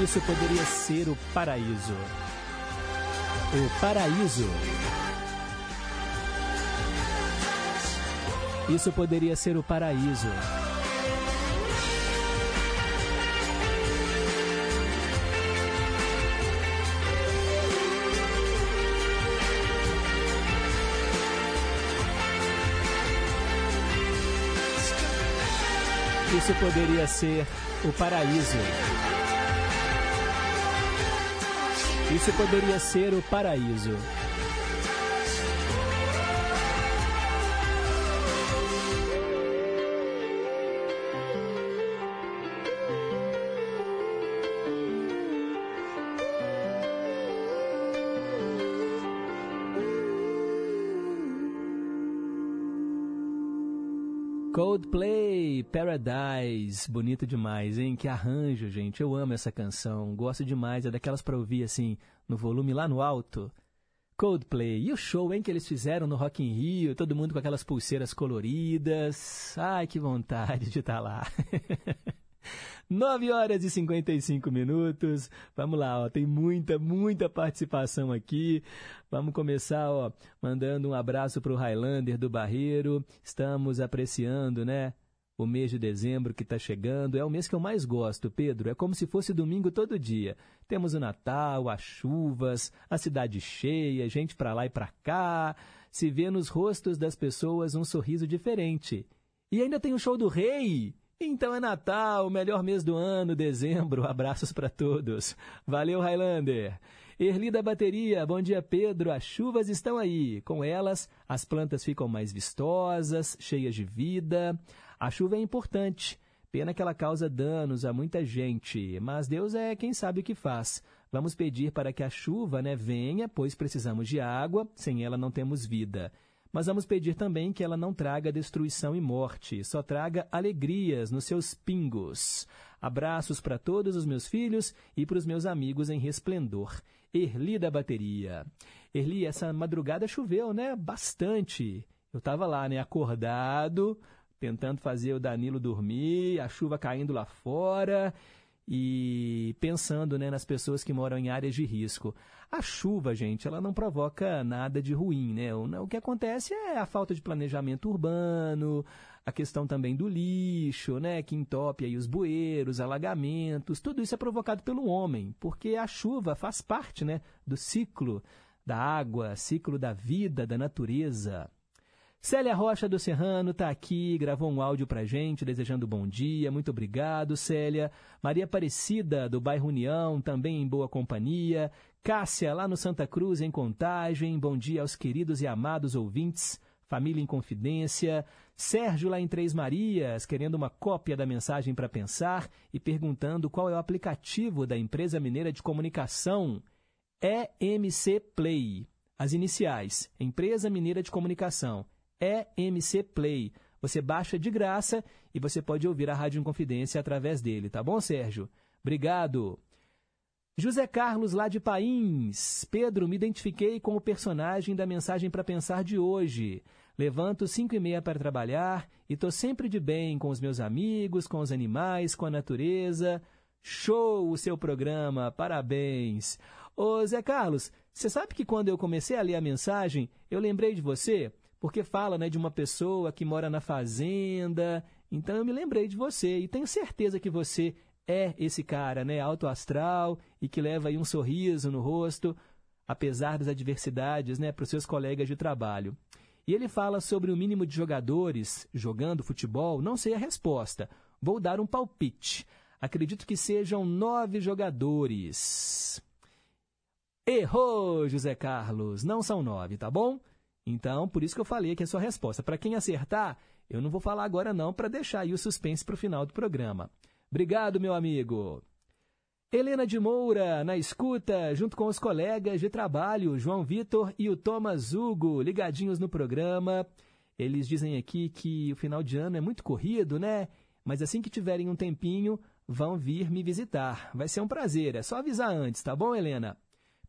Isso poderia ser o paraíso. O paraíso. Isso poderia ser o paraíso. Isso poderia ser o paraíso. Isso poderia ser o paraíso. Paradise, bonito demais, hein? Que arranjo, gente. Eu amo essa canção, gosto demais. É daquelas pra ouvir assim, no volume lá no alto. Coldplay, e o show, hein, que eles fizeram no Rock in Rio, todo mundo com aquelas pulseiras coloridas. Ai, que vontade de estar tá lá. 9 horas e 55 minutos. Vamos lá, ó, tem muita, muita participação aqui. Vamos começar, ó, mandando um abraço para o Highlander do Barreiro. Estamos apreciando, né? O mês de dezembro que está chegando é o mês que eu mais gosto, Pedro. É como se fosse domingo todo dia. Temos o Natal, as chuvas, a cidade cheia, gente para lá e para cá. Se vê nos rostos das pessoas um sorriso diferente. E ainda tem o show do rei. Então é Natal, o melhor mês do ano, dezembro. Abraços para todos. Valeu, Highlander. Erli da bateria, bom dia Pedro. As chuvas estão aí. Com elas, as plantas ficam mais vistosas, cheias de vida. A chuva é importante. Pena que ela causa danos a muita gente, mas Deus é quem sabe o que faz. Vamos pedir para que a chuva né, venha, pois precisamos de água, sem ela não temos vida. Mas vamos pedir também que ela não traga destruição e morte, só traga alegrias nos seus pingos. Abraços para todos os meus filhos e para os meus amigos em resplendor. Erli da bateria. Erli, essa madrugada choveu, né? Bastante. Eu estava lá, né? Acordado, tentando fazer o Danilo dormir, a chuva caindo lá fora e pensando né, nas pessoas que moram em áreas de risco. A chuva, gente, ela não provoca nada de ruim, né? O, que acontece é a falta de planejamento urbano, a questão também do lixo, né, que entope aí os bueiros, alagamentos, tudo isso é provocado pelo homem, porque a chuva faz parte, né, do ciclo da água, ciclo da vida, da natureza. Célia Rocha do Serrano está aqui, gravou um áudio para gente, desejando bom dia. Muito obrigado, Célia. Maria Aparecida, do bairro União, também em boa companhia. Cássia, lá no Santa Cruz, em Contagem. Bom dia aos queridos e amados ouvintes. Família em Confidência. Sérgio, lá em Três Marias, querendo uma cópia da mensagem para pensar e perguntando qual é o aplicativo da empresa mineira de comunicação EMC Play. As iniciais, Empresa Mineira de Comunicação. EMC Play. Você baixa de graça e você pode ouvir a Rádio Inconfidência através dele, tá bom, Sérgio? Obrigado. José Carlos, lá de Pains. Pedro, me identifiquei com o personagem da mensagem para pensar de hoje. Levanto cinco e meia para trabalhar e tô sempre de bem com os meus amigos, com os animais, com a natureza. Show o seu programa, parabéns. Ô Zé Carlos, você sabe que quando eu comecei a ler a mensagem, eu lembrei de você? Porque fala né, de uma pessoa que mora na fazenda. Então eu me lembrei de você e tenho certeza que você é esse cara, né, alto astral e que leva aí um sorriso no rosto, apesar das adversidades, né, para os seus colegas de trabalho. E ele fala sobre o mínimo de jogadores jogando futebol. Não sei a resposta. Vou dar um palpite. Acredito que sejam nove jogadores. Errou, José Carlos. Não são nove, tá bom? Então, por isso que eu falei aqui a sua resposta. Para quem acertar, eu não vou falar agora não, para deixar aí o suspense para o final do programa. Obrigado, meu amigo. Helena de Moura, na escuta, junto com os colegas de trabalho, João Vitor e o Thomas Hugo, ligadinhos no programa. Eles dizem aqui que o final de ano é muito corrido, né? Mas assim que tiverem um tempinho, vão vir me visitar. Vai ser um prazer, é só avisar antes, tá bom, Helena?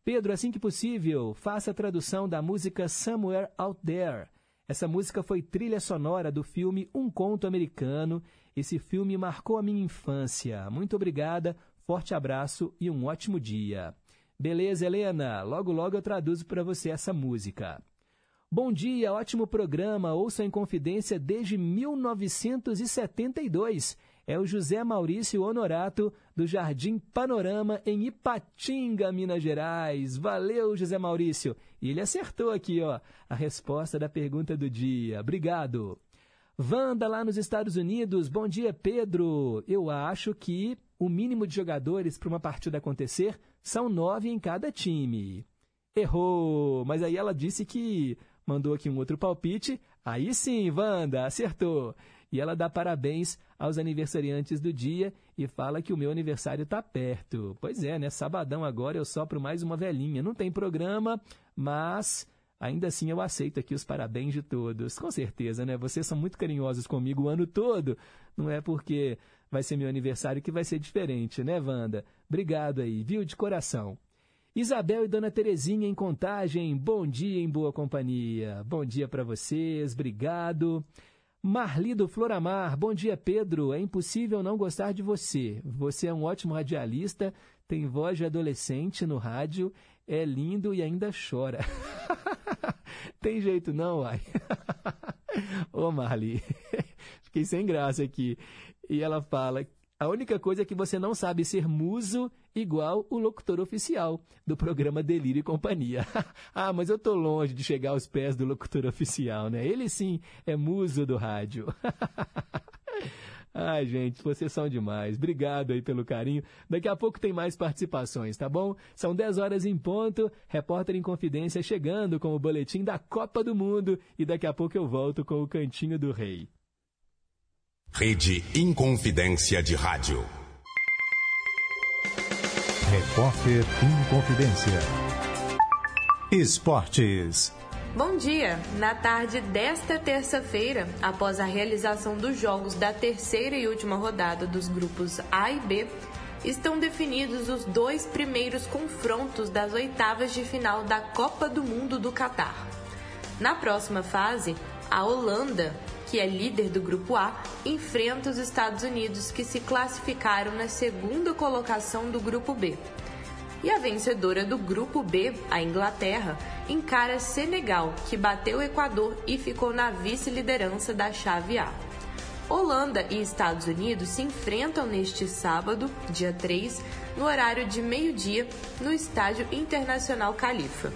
Pedro, assim que possível, faça a tradução da música Somewhere Out There. Essa música foi trilha sonora do filme Um Conto Americano. Esse filme marcou a minha infância. Muito obrigada, forte abraço e um ótimo dia. Beleza, Helena? Logo, logo eu traduzo para você essa música. Bom dia, ótimo programa. Ouça em confidência desde 1972 é o José Maurício Honorato, do Jardim Panorama, em Ipatinga, Minas Gerais. Valeu, José Maurício. E ele acertou aqui, ó, a resposta da pergunta do dia. Obrigado. Wanda, lá nos Estados Unidos. Bom dia, Pedro. Eu acho que o mínimo de jogadores para uma partida acontecer são nove em cada time. Errou, mas aí ela disse que mandou aqui um outro palpite. Aí sim, Wanda, acertou. E ela dá parabéns aos aniversariantes do dia e fala que o meu aniversário está perto. Pois é, né? Sabadão agora eu sopro mais uma velhinha. Não tem programa, mas ainda assim eu aceito aqui os parabéns de todos. Com certeza, né? Vocês são muito carinhosos comigo o ano todo. Não é porque vai ser meu aniversário que vai ser diferente, né, Wanda? Obrigado aí, viu? De coração. Isabel e Dona Terezinha em Contagem, bom dia em boa companhia. Bom dia para vocês, obrigado. Marli do Floramar, bom dia Pedro, é impossível não gostar de você. Você é um ótimo radialista, tem voz de adolescente no rádio, é lindo e ainda chora. tem jeito não, uai. Ô Marli, fiquei sem graça aqui. E ela fala a única coisa é que você não sabe ser muso igual o locutor oficial do programa Delírio e Companhia. ah, mas eu tô longe de chegar aos pés do locutor oficial, né? Ele sim é muso do rádio. Ai, gente, vocês são demais. Obrigado aí pelo carinho. Daqui a pouco tem mais participações, tá bom? São 10 horas em ponto. Repórter em Confidência chegando com o boletim da Copa do Mundo. E daqui a pouco eu volto com o Cantinho do Rei. Rede Inconfidência de Rádio. Repórter Inconfidência. Esportes. Bom dia! Na tarde desta terça-feira, após a realização dos jogos da terceira e última rodada dos grupos A e B, estão definidos os dois primeiros confrontos das oitavas de final da Copa do Mundo do Catar. Na próxima fase, a Holanda que é líder do grupo A, enfrenta os Estados Unidos, que se classificaram na segunda colocação do grupo B. E a vencedora do grupo B, a Inglaterra, encara Senegal, que bateu o Equador e ficou na vice-liderança da chave A. Holanda e Estados Unidos se enfrentam neste sábado, dia 3, no horário de meio-dia, no Estádio Internacional Califa.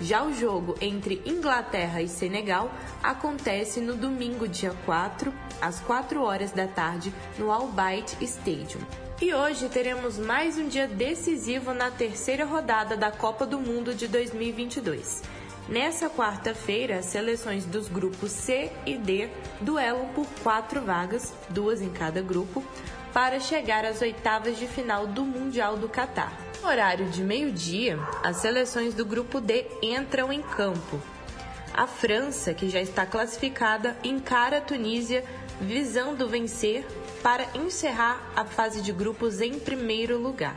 Já o jogo entre Inglaterra e Senegal acontece no domingo, dia 4, às 4 horas da tarde, no Al Bayt Stadium. E hoje teremos mais um dia decisivo na terceira rodada da Copa do Mundo de 2022. Nessa quarta-feira, as seleções dos grupos C e D duelam por quatro vagas, duas em cada grupo, para chegar às oitavas de final do Mundial do Catar. No horário de meio-dia, as seleções do grupo D entram em campo. A França, que já está classificada, encara a Tunísia visando vencer para encerrar a fase de grupos em primeiro lugar.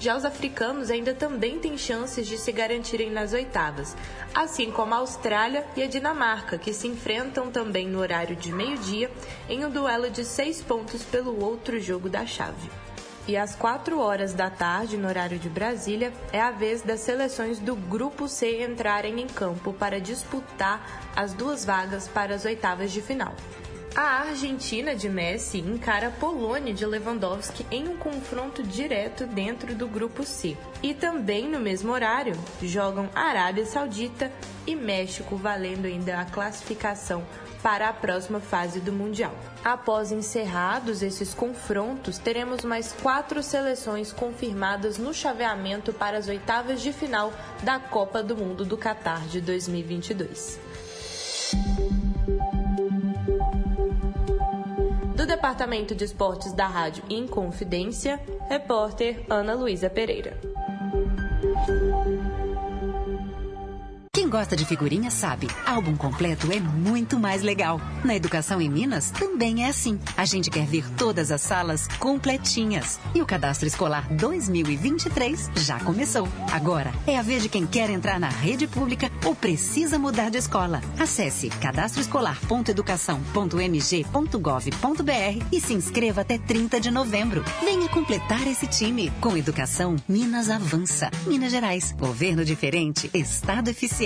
Já os africanos ainda também têm chances de se garantirem nas oitavas, assim como a Austrália e a Dinamarca, que se enfrentam também no horário de meio-dia em um duelo de seis pontos pelo outro jogo da chave. E às 4 horas da tarde, no horário de Brasília, é a vez das seleções do Grupo C entrarem em campo para disputar as duas vagas para as oitavas de final. A Argentina de Messi encara a Polônia de Lewandowski em um confronto direto dentro do grupo C. E também no mesmo horário jogam Arábia Saudita e México, valendo ainda a classificação para a próxima fase do Mundial. Após encerrados esses confrontos, teremos mais quatro seleções confirmadas no chaveamento para as oitavas de final da Copa do Mundo do Catar de 2022. Do Departamento de Esportes da Rádio Inconfidência, repórter Ana Luísa Pereira. Quem gosta de figurinha sabe, álbum completo é muito mais legal. Na educação em Minas também é assim. A gente quer ver todas as salas completinhas. E o cadastro escolar 2023 já começou. Agora é a vez de quem quer entrar na rede pública ou precisa mudar de escola. Acesse cadastroescolar.educação.mg.gov.br e se inscreva até 30 de novembro. Venha completar esse time. Com educação, Minas avança. Minas Gerais, governo diferente, estado eficiente.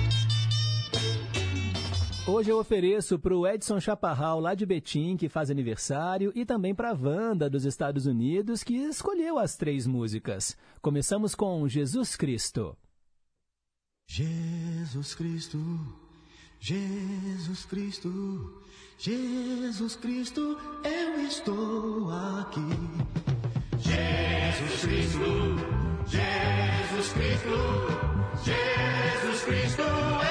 Hoje eu ofereço para o Edson Chaparral, lá de Betim, que faz aniversário, e também para a Wanda, dos Estados Unidos, que escolheu as três músicas. Começamos com Jesus Cristo. Jesus Cristo, Jesus Cristo, Jesus Cristo, eu estou aqui. Jesus Cristo, Jesus Cristo, Jesus Cristo, eu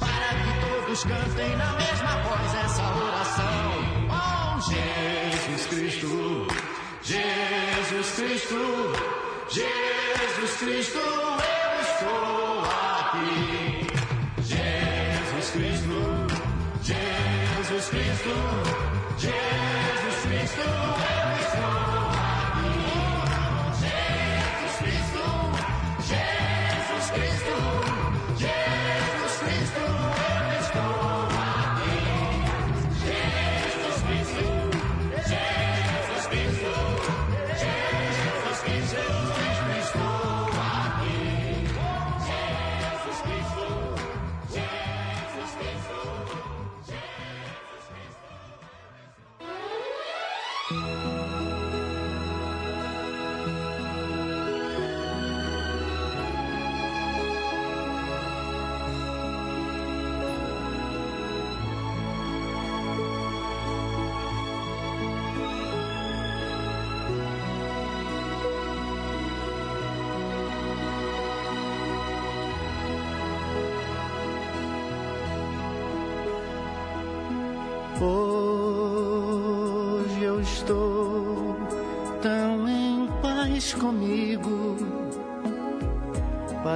Para que todos cantem na mesma voz essa oração. Oh, Jesus Cristo, Jesus Cristo, Jesus Cristo, eu estou aqui. Jesus Cristo, Jesus Cristo, Jesus Cristo, eu estou aqui. Jesus Cristo, Jesus Cristo, Jesus Cristo,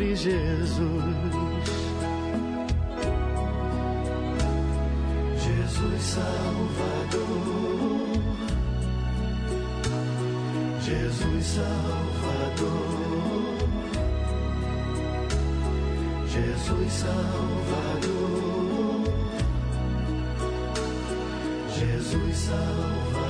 sempre Jesus. Jesus Salvador. Jesus Salvador. Jesus Salvador, Jesus Salvador.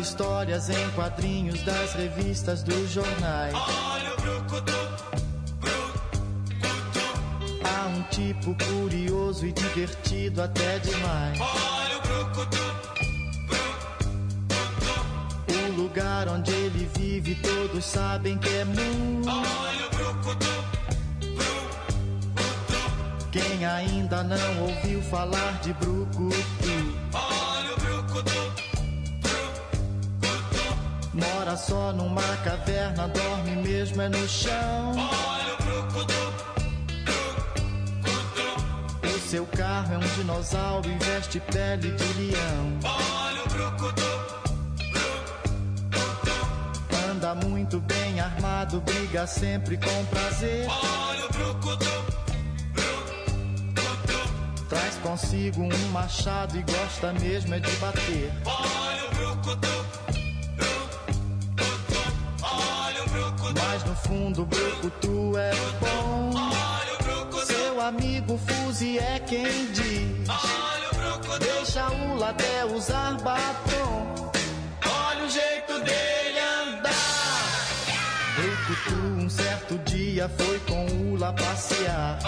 Histórias em quadrinhos das revistas dos jornais. Olha o brucutu, Há um tipo curioso e divertido até demais. olha o brucutu, O lugar onde ele vive todos sabem que é mu. olha o brucutu, Quem ainda não ouviu falar de Brucutu Só numa caverna, dorme mesmo é no chão. olha o brucutu, O seu carro é um dinossauro e veste pele de leão. olha o brucutu, Anda muito bem armado, briga sempre com prazer. olha o brucutu, Traz consigo um machado e gosta mesmo é de bater. olha o brucutu, Mas no fundo o Brucutu é bom. Seu amigo Fuzi é quem diz. Deixa o até usar batom. Olha o jeito dele andar. Brucutu um certo dia foi com o lá passear.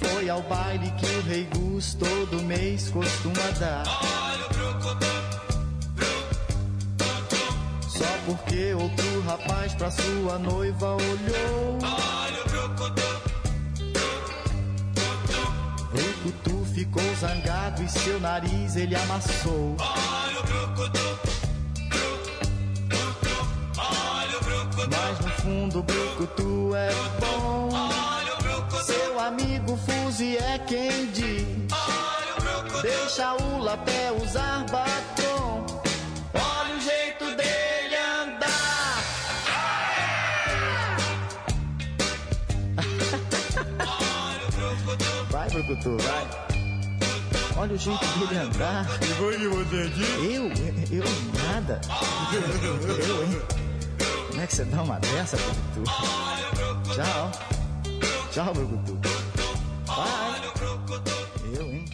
Foi ao baile que o Rei Gus todo mês costuma dar. Porque outro rapaz pra sua noiva olhou. olha o brucutu, Brucutu ficou zangado e seu nariz ele amassou. olha o brucutu, olha o brucutu, Mas no fundo o Brucutu é bom. olha o brucutu, Seu amigo Fuzi é quem diz. olha o brucutu, Deixa o lapé usar batom. Olha o brucutu, Vai. Olha o jeito dele andar. E foi que você disse? Eu? Eu nada. Eu, hein? Como é que você dá uma dessa, Brucutu? Tchau. Tchau, Brucutu. Vai. Eu, hein?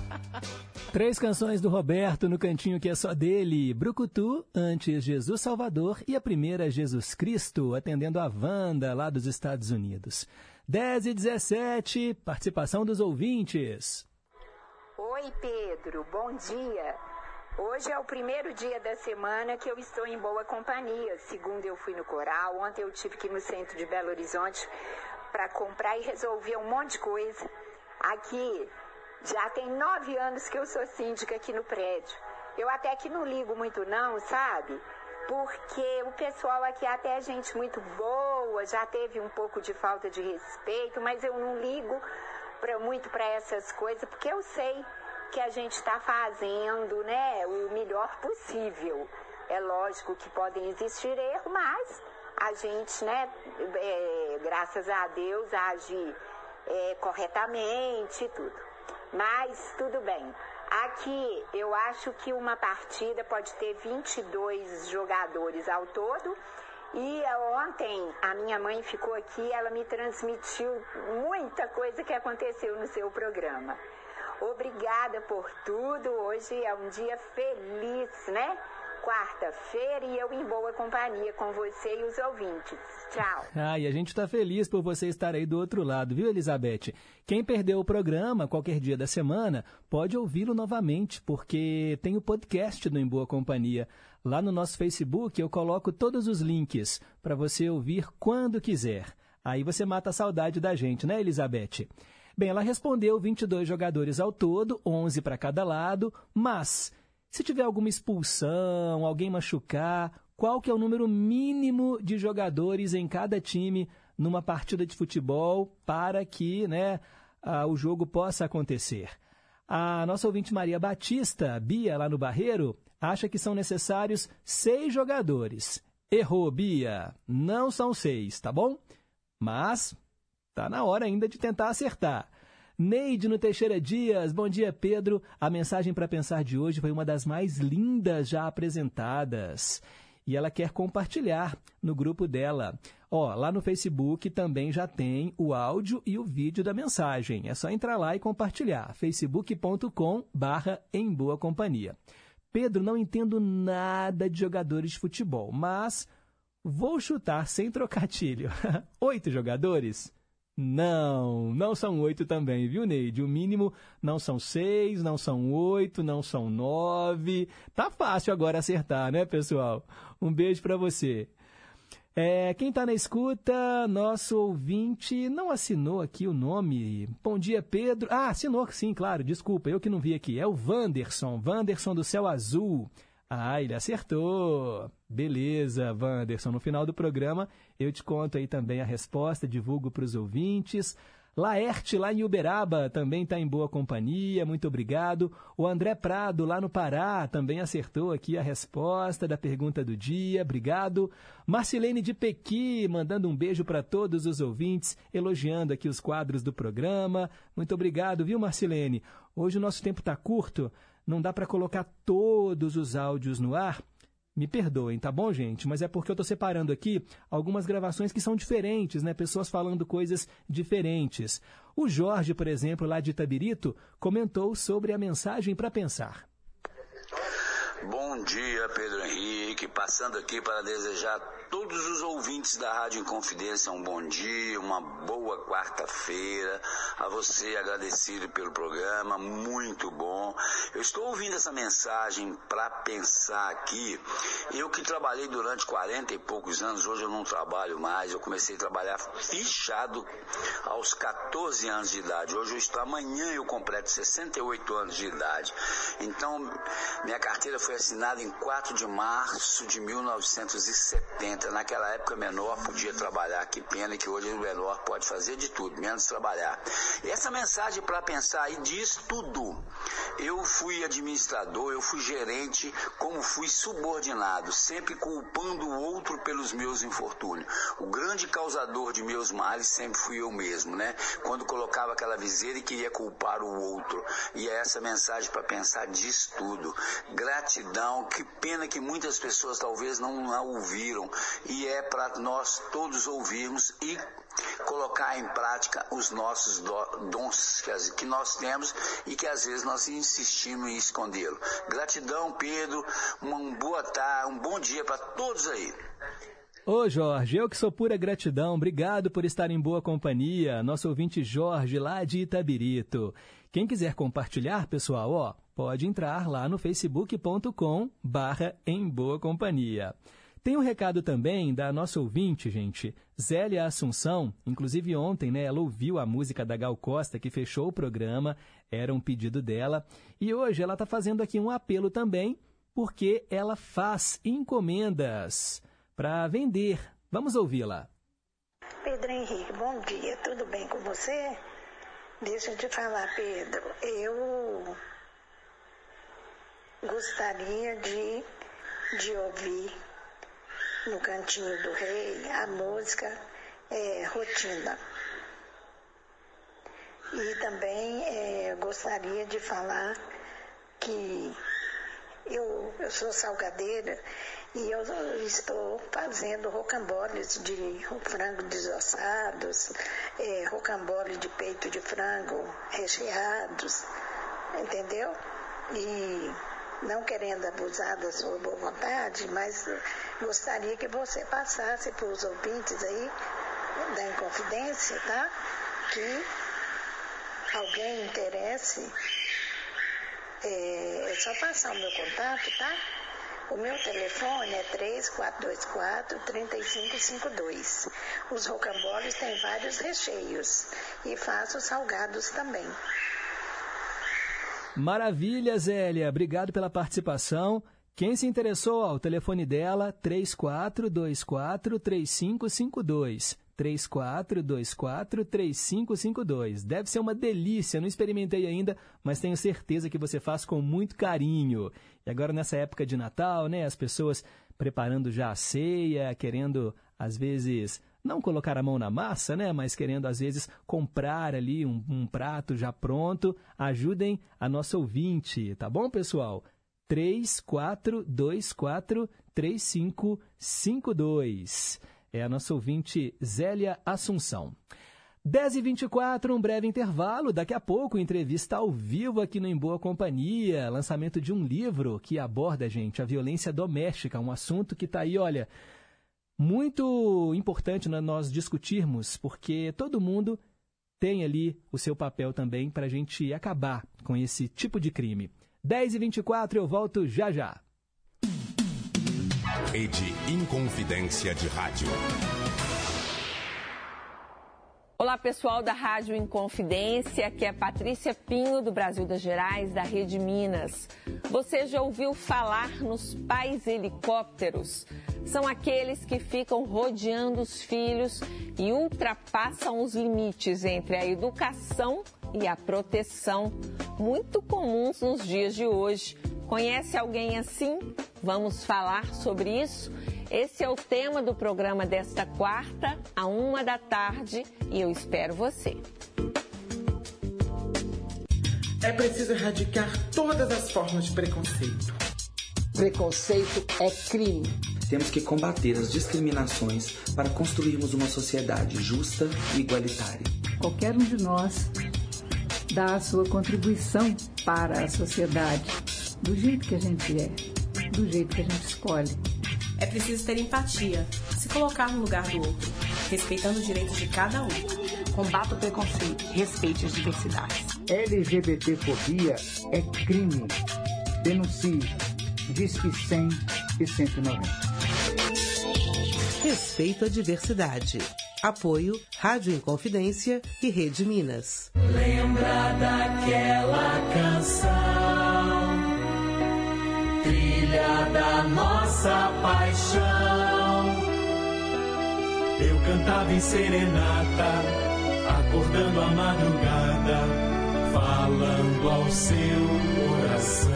Três canções do Roberto no cantinho que é só dele. Brucutu, antes Jesus Salvador e a primeira Jesus Cristo, atendendo a Wanda lá dos Estados Unidos. 10 e 17, participação dos ouvintes. Oi, Pedro, bom dia. Hoje é o primeiro dia da semana que eu estou em boa companhia. Segundo eu fui no coral, ontem eu tive que ir no centro de Belo Horizonte para comprar e resolver um monte de coisa. Aqui já tem nove anos que eu sou síndica aqui no prédio. Eu até que não ligo muito não, sabe? Porque o pessoal aqui até é gente muito boa, já teve um pouco de falta de respeito, mas eu não ligo pra, muito para essas coisas, porque eu sei que a gente está fazendo né, o melhor possível. É lógico que podem existir erros, mas a gente, né, é, graças a Deus, age é, corretamente e tudo. Mas tudo bem. Aqui eu acho que uma partida pode ter 22 jogadores ao todo. E ontem a minha mãe ficou aqui, ela me transmitiu muita coisa que aconteceu no seu programa. Obrigada por tudo. Hoje é um dia feliz, né? Quarta-feira e eu em boa companhia com você e os ouvintes. Tchau. Ah, e a gente está feliz por você estar aí do outro lado, viu, Elizabeth? Quem perdeu o programa qualquer dia da semana pode ouvi-lo novamente, porque tem o podcast do Em Boa Companhia. Lá no nosso Facebook eu coloco todos os links para você ouvir quando quiser. Aí você mata a saudade da gente, né, Elizabeth? Bem, ela respondeu 22 jogadores ao todo, 11 para cada lado, mas se tiver alguma expulsão, alguém machucar, qual que é o número mínimo de jogadores em cada time numa partida de futebol para que né, o jogo possa acontecer? A nossa ouvinte Maria Batista, Bia, lá no Barreiro, acha que são necessários seis jogadores. Errou, Bia. Não são seis, tá bom? Mas tá na hora ainda de tentar acertar. Neide no Teixeira Dias, bom dia Pedro. A mensagem para pensar de hoje foi uma das mais lindas já apresentadas. E ela quer compartilhar no grupo dela. Ó, lá no Facebook também já tem o áudio e o vídeo da mensagem. É só entrar lá e compartilhar. facebook.com barra em boa companhia. Pedro, não entendo nada de jogadores de futebol, mas vou chutar sem trocadilho. Oito jogadores? Não, não são oito também, viu, Neide? O mínimo não são seis, não são oito, não são nove. Tá fácil agora acertar, né, pessoal? Um beijo para você. É, quem está na escuta, nosso ouvinte, não assinou aqui o nome. Bom dia, Pedro. Ah, assinou, sim, claro, desculpa, eu que não vi aqui. É o Vanderson, Vanderson do Céu Azul. Ah, ele acertou. Beleza, Wanderson. No final do programa eu te conto aí também a resposta, divulgo para os ouvintes. Laerte, lá em Uberaba, também está em boa companhia, muito obrigado. O André Prado, lá no Pará, também acertou aqui a resposta da pergunta do dia, obrigado. Marcilene de Pequi, mandando um beijo para todos os ouvintes, elogiando aqui os quadros do programa. Muito obrigado, viu, Marcilene? Hoje o nosso tempo está curto, não dá para colocar todos os áudios no ar. Me perdoem, tá bom, gente? Mas é porque eu estou separando aqui algumas gravações que são diferentes, né? Pessoas falando coisas diferentes. O Jorge, por exemplo, lá de Itabirito, comentou sobre a mensagem para pensar. Bom dia, Pedro Henrique. Passando aqui para desejar a todos os ouvintes da Rádio Inconfidência um bom dia, uma boa quarta-feira. A você agradecido pelo programa, muito bom. Eu estou ouvindo essa mensagem para pensar aqui. Eu que trabalhei durante 40 e poucos anos, hoje eu não trabalho mais. Eu comecei a trabalhar fichado aos 14 anos de idade. Hoje eu estou, amanhã eu completo 68 anos de idade. Então, minha carteira foi foi assinada em 4 de março de 1970. Naquela época, menor podia trabalhar. Que pena que hoje o menor pode fazer de tudo, menos trabalhar. Essa mensagem para pensar aí diz tudo. Eu fui administrador, eu fui gerente, como fui subordinado, sempre culpando o outro pelos meus infortúnios. O grande causador de meus males sempre fui eu mesmo, né? Quando colocava aquela viseira e queria culpar o outro. E é essa mensagem para pensar diz tudo. Gratidão, que pena que muitas pessoas talvez não a ouviram. E é para nós todos ouvirmos e colocar em prática os nossos dons que nós temos e que às vezes nós insistimos em escondê-lo. Gratidão, Pedro. Uma boa tarde, um bom dia para todos aí. Ô Jorge, eu que sou pura gratidão, obrigado por estar em boa companhia. Nosso ouvinte Jorge, lá de Itabirito. Quem quiser compartilhar, pessoal, ó, pode entrar lá no facebook.com barra em boa companhia. Tem um recado também da nossa ouvinte, gente, Zélia Assunção. Inclusive ontem, né, ela ouviu a música da Gal Costa, que fechou o programa, era um pedido dela. E hoje ela está fazendo aqui um apelo também, porque ela faz encomendas para vender. Vamos ouvi-la. Pedro Henrique, bom dia, tudo bem com você? Deixa eu te falar, Pedro, eu gostaria de, de ouvir no Cantinho do Rei, a música é, Rotina. E também é, gostaria de falar que eu, eu sou salgadeira e eu estou fazendo rocamboles de frango desossados, é, rocambole de peito de frango recheados, entendeu? E não querendo abusar da sua boa vontade, mas gostaria que você passasse para os ouvintes aí da Inconfidência, tá? Que alguém interesse, é, é só passar o meu contato, tá? O meu telefone é 3424-3552. Os rocamboles têm vários recheios e faço salgados também. Maravilha, Zélia. Obrigado pela participação. Quem se interessou, ó, o telefone dela, 3424-3552. 3424-3552. Deve ser uma delícia, não experimentei ainda, mas tenho certeza que você faz com muito carinho. E agora, nessa época de Natal, né, as pessoas preparando já a ceia, querendo, às vezes, não colocar a mão na massa, né? Mas querendo, às vezes, comprar ali um, um prato já pronto. Ajudem a nossa ouvinte, tá bom, pessoal? 3424-3552. É a nossa ouvinte Zélia Assunção. 10h24, um breve intervalo. Daqui a pouco, entrevista ao vivo aqui no Em Boa Companhia. Lançamento de um livro que aborda, gente, a violência doméstica. Um assunto que está aí, olha, muito importante nós discutirmos, porque todo mundo tem ali o seu papel também para a gente acabar com esse tipo de crime. 10 e 24 eu volto já já. Rede Inconfidência de Rádio. Olá, pessoal da Rádio Inconfidência, aqui é Patrícia Pinho, do Brasil das Gerais, da Rede Minas. Você já ouviu falar nos pais helicópteros? São aqueles que ficam rodeando os filhos e ultrapassam os limites entre a educação e a proteção, muito comuns nos dias de hoje. Conhece alguém assim? Vamos falar sobre isso? Esse é o tema do programa desta quarta, a uma da tarde, e eu espero você. É preciso erradicar todas as formas de preconceito. Preconceito é crime. Temos que combater as discriminações para construirmos uma sociedade justa e igualitária. Qualquer um de nós dá a sua contribuição para a sociedade, do jeito que a gente é, do jeito que a gente escolhe. É preciso ter empatia, se colocar no lugar do outro, respeitando os direitos de cada um. Combate o preconceito, respeite as diversidades. LGBTfobia é crime. Denuncie. Disque 100 e 190. Respeito à diversidade. Apoio Rádio Inconfidência e Rede Minas. Lembra daquela canção? Da nossa paixão. Eu cantava em serenata, acordando a madrugada, falando ao seu coração.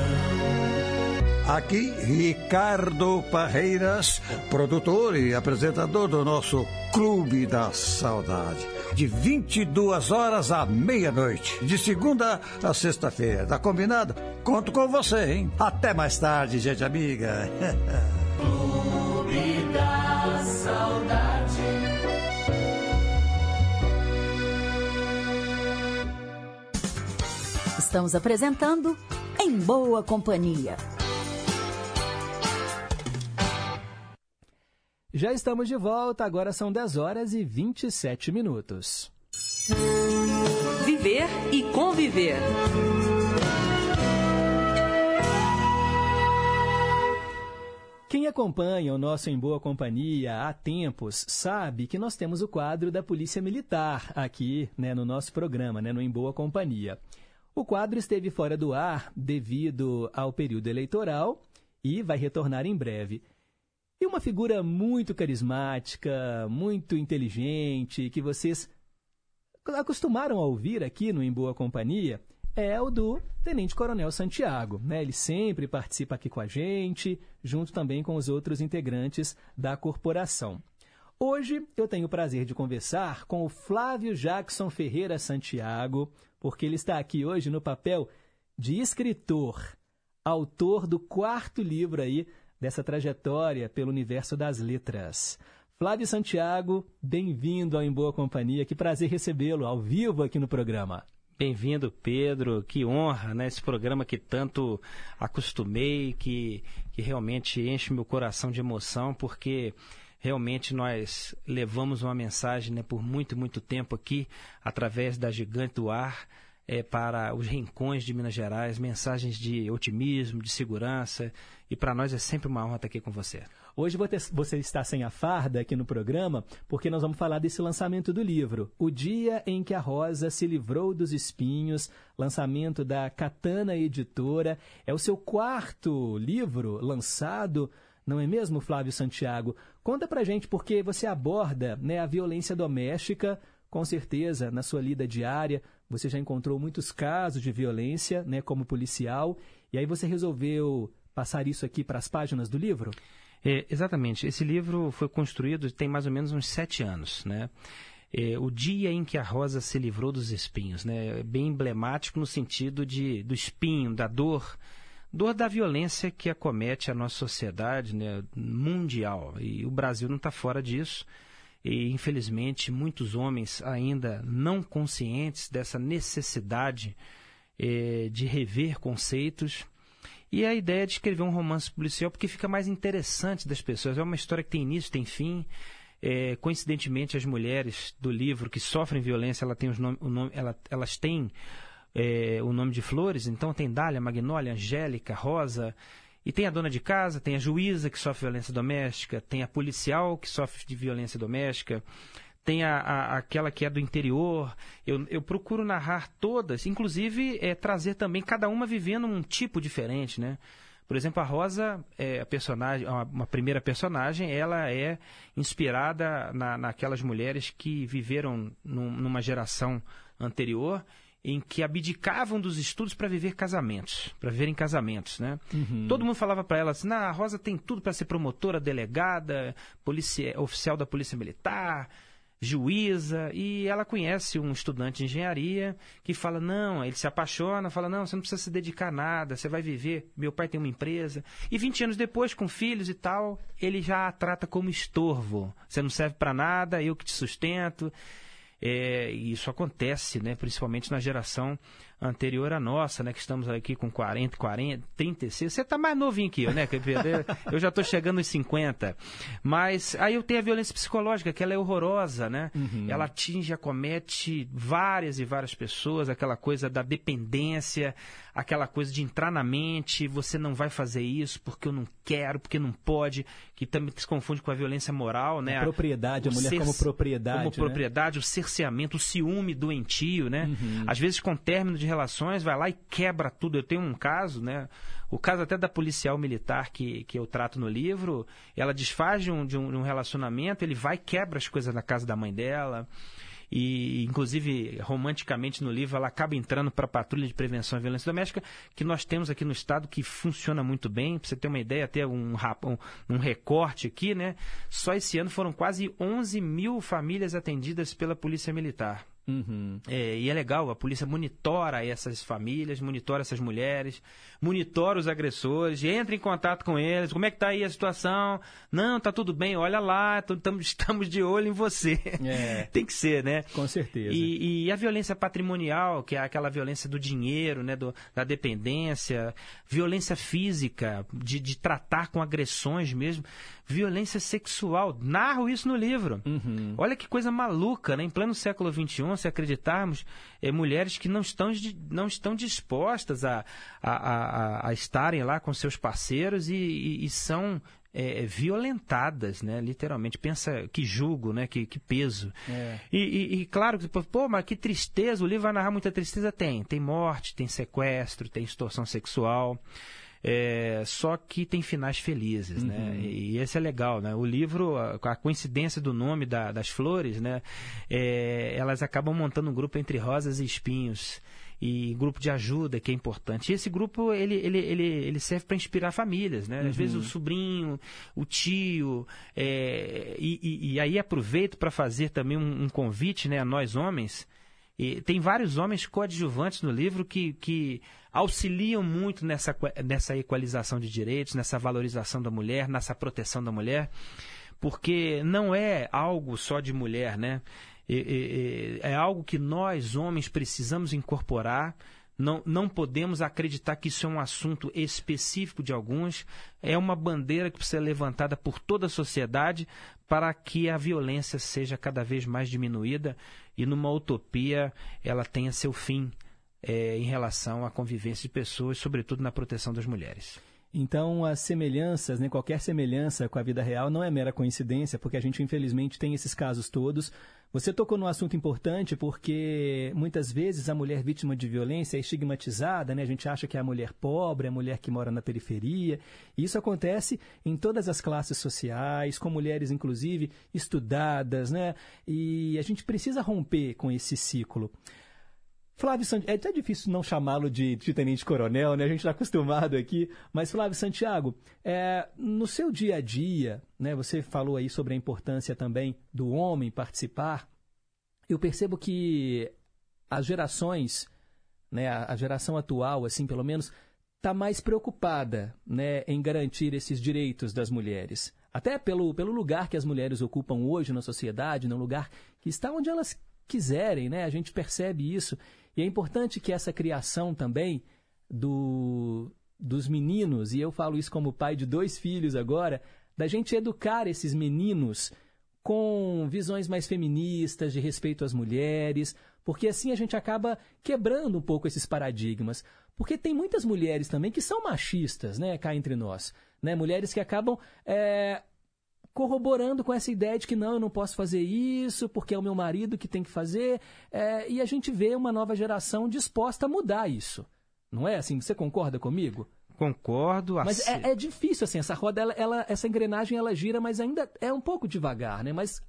Aqui, Ricardo Parreiras, produtor e apresentador do nosso Clube da Saudade. De 22 horas à meia-noite, de segunda a sexta-feira. Tá combinado? Conto com você, hein? Até mais tarde, gente amiga. Clube da Saudade. Estamos apresentando Em Boa Companhia. Já estamos de volta, agora são 10 horas e 27 minutos. Viver e conviver. Quem acompanha o nosso Em Boa Companhia há tempos sabe que nós temos o quadro da Polícia Militar aqui né, no nosso programa, né, no Em Boa Companhia. O quadro esteve fora do ar devido ao período eleitoral e vai retornar em breve. E uma figura muito carismática, muito inteligente, que vocês acostumaram a ouvir aqui no Em Boa Companhia, é o do Tenente Coronel Santiago. Né? Ele sempre participa aqui com a gente, junto também com os outros integrantes da corporação. Hoje eu tenho o prazer de conversar com o Flávio Jackson Ferreira Santiago, porque ele está aqui hoje no papel de escritor, autor do quarto livro aí dessa trajetória pelo universo das letras. Flávio Santiago, bem-vindo ao Em Boa Companhia. Que prazer recebê-lo ao vivo aqui no programa. Bem-vindo, Pedro. Que honra, né? Esse programa que tanto acostumei, que, que realmente enche meu coração de emoção, porque realmente nós levamos uma mensagem né, por muito, muito tempo aqui, através da Gigante do Ar, é, para os rincões de Minas Gerais, mensagens de otimismo, de segurança, e para nós é sempre uma honra estar aqui com você. Hoje você está sem a farda aqui no programa, porque nós vamos falar desse lançamento do livro, O Dia em que a Rosa se Livrou dos Espinhos, lançamento da Katana Editora. É o seu quarto livro lançado, não é mesmo, Flávio Santiago? Conta pra gente, porque você aborda né, a violência doméstica, com certeza, na sua lida diária, você já encontrou muitos casos de violência né, como policial, e aí você resolveu passar isso aqui para as páginas do livro? É, exatamente. Esse livro foi construído tem mais ou menos uns sete anos, né? É, o dia em que a rosa se livrou dos espinhos, né? É bem emblemático no sentido de, do espinho, da dor, dor da violência que acomete a nossa sociedade né? mundial. E o Brasil não está fora disso. E, infelizmente, muitos homens ainda não conscientes dessa necessidade é, de rever conceitos e a ideia de escrever um romance policial porque fica mais interessante das pessoas. É uma história que tem início, tem fim. É, coincidentemente, as mulheres do livro que sofrem violência, ela tem os nome, nome, ela, elas têm é, o nome de flores. Então, tem Dália, Magnólia, Angélica, Rosa. E tem a dona de casa, tem a juíza que sofre violência doméstica, tem a policial que sofre de violência doméstica, tem a, a, aquela que é do interior. Eu, eu procuro narrar todas, inclusive é, trazer também cada uma vivendo um tipo diferente, né? Por exemplo, a Rosa, é, a personagem, uma, uma, primeira personagem, ela é inspirada na, naquelas mulheres que viveram num, numa geração anterior em que abdicavam dos estudos para viver casamentos, para viverem casamentos, né? Uhum. Todo mundo falava para ela assim, a Rosa tem tudo para ser promotora, delegada, polícia, oficial da polícia militar, juíza, e ela conhece um estudante de engenharia que fala: não, ele se apaixona, fala: não, você não precisa se dedicar a nada, você vai viver. Meu pai tem uma empresa. E 20 anos depois, com filhos e tal, ele já a trata como estorvo. Você não serve para nada, eu que te sustento. É, isso acontece, né, principalmente na geração anterior à nossa, né? Que estamos aqui com 40, 40, 36. Você está mais novinho que eu, né, Eu já estou chegando nos 50. Mas aí eu tenho a violência psicológica, que ela é horrorosa, né? Uhum. Ela atinge, acomete várias e várias pessoas, aquela coisa da dependência, aquela coisa de entrar na mente, você não vai fazer isso porque eu não quero, porque não pode, que também se confunde com a violência moral, né? A propriedade, a mulher como propriedade. Como né? propriedade, o cerceamento, o ciúme doentio, né? Uhum. Às vezes com término de relações, vai lá e quebra tudo. Eu tenho um caso, né? O caso até da policial militar que, que eu trato no livro, ela desfaz de um, de um, de um relacionamento, ele vai e quebra as coisas na casa da mãe dela e inclusive romanticamente no livro ela acaba entrando para a patrulha de prevenção à violência doméstica que nós temos aqui no estado que funciona muito bem. Para você ter uma ideia, até um, um, um recorte aqui, né? Só esse ano foram quase 11 mil famílias atendidas pela Polícia Militar. Uhum. É, e é legal, a polícia monitora essas famílias, monitora essas mulheres, monitora os agressores, entra em contato com eles, como é que tá aí a situação? Não, tá tudo bem, olha lá, estamos de olho em você. É. Tem que ser, né? Com certeza. E, e, a violência patrimonial, que é aquela violência do dinheiro, né, do, da dependência, violência física, de, de tratar com agressões mesmo, violência sexual. Narro isso no livro. Uhum. Olha que coisa maluca, né? Em pleno século XXI, se acreditarmos, é, mulheres que não estão, não estão dispostas a, a, a, a estarem lá com seus parceiros e, e, e são é, violentadas, né? Literalmente. Pensa que julgo, né? Que, que peso. É. E, e, e, claro, pô, mas que tristeza. O livro vai narrar muita tristeza? Tem. Tem morte, tem sequestro, tem extorsão sexual. É, só que tem finais felizes, né? Uhum. E, e esse é legal, né? O livro, a, a coincidência do nome da, das flores, né? É, elas acabam montando um grupo entre rosas e espinhos e grupo de ajuda que é importante. E esse grupo ele, ele, ele, ele serve para inspirar famílias, né? Às Uhum. vezes o sobrinho, o tio, é, e, e, e aí aproveito para fazer também um, um convite, né, a nós homens. E tem vários homens coadjuvantes no livro que, que auxiliam muito nessa, nessa equalização de direitos, nessa valorização da mulher, nessa proteção da mulher, porque não é algo só de mulher, né? É, é, é algo que nós, homens, precisamos incorporar. Não, não podemos acreditar que isso é um assunto específico de alguns. É uma bandeira que precisa ser levantada por toda a sociedade para que a violência seja cada vez mais diminuída e, numa utopia, ela tenha seu fim é, em relação à convivência de pessoas, sobretudo na proteção das mulheres. Então, as semelhanças, né, qualquer semelhança com a vida real não é mera coincidência, porque a gente, infelizmente, tem esses casos todos. Você tocou num assunto importante porque muitas vezes a mulher vítima de violência é estigmatizada, né? A gente acha que é a mulher pobre, a mulher que mora na periferia. E isso acontece em todas as classes sociais, com mulheres, inclusive, estudadas, né? E a gente precisa romper com esse ciclo. Flávio Santiago, é até difícil não chamá-lo de, de tenente-coronel, né? A gente está acostumado aqui. Mas, Flávio Santiago, é, no seu dia a dia, né, você falou aí sobre a importância também do homem participar. Eu percebo que as gerações, né, a, geração atual, assim, pelo menos, está mais preocupada né, em garantir esses direitos das mulheres. Até pelo, pelo lugar que as mulheres ocupam hoje na sociedade, num lugar que está onde elas quiserem, né? A gente percebe isso. E é importante que essa criação também do, dos meninos, e eu falo isso como pai de dois filhos agora, da gente educar esses meninos com visões mais feministas, de respeito às mulheres, porque assim a gente acaba quebrando um pouco esses paradigmas. Porque tem muitas mulheres também que são machistas, né, cá entre nós. Né? Mulheres que acabam é, corroborando com essa ideia de que não, eu não posso fazer isso, porque é o meu marido que tem que fazer. É, e a gente vê uma nova geração disposta a mudar isso. Não é assim? Você concorda comigo? Concordo. Mas é, é, difícil, assim, essa roda, ela, ela, essa engrenagem, ela gira, mas ainda é um pouco devagar, né? Mas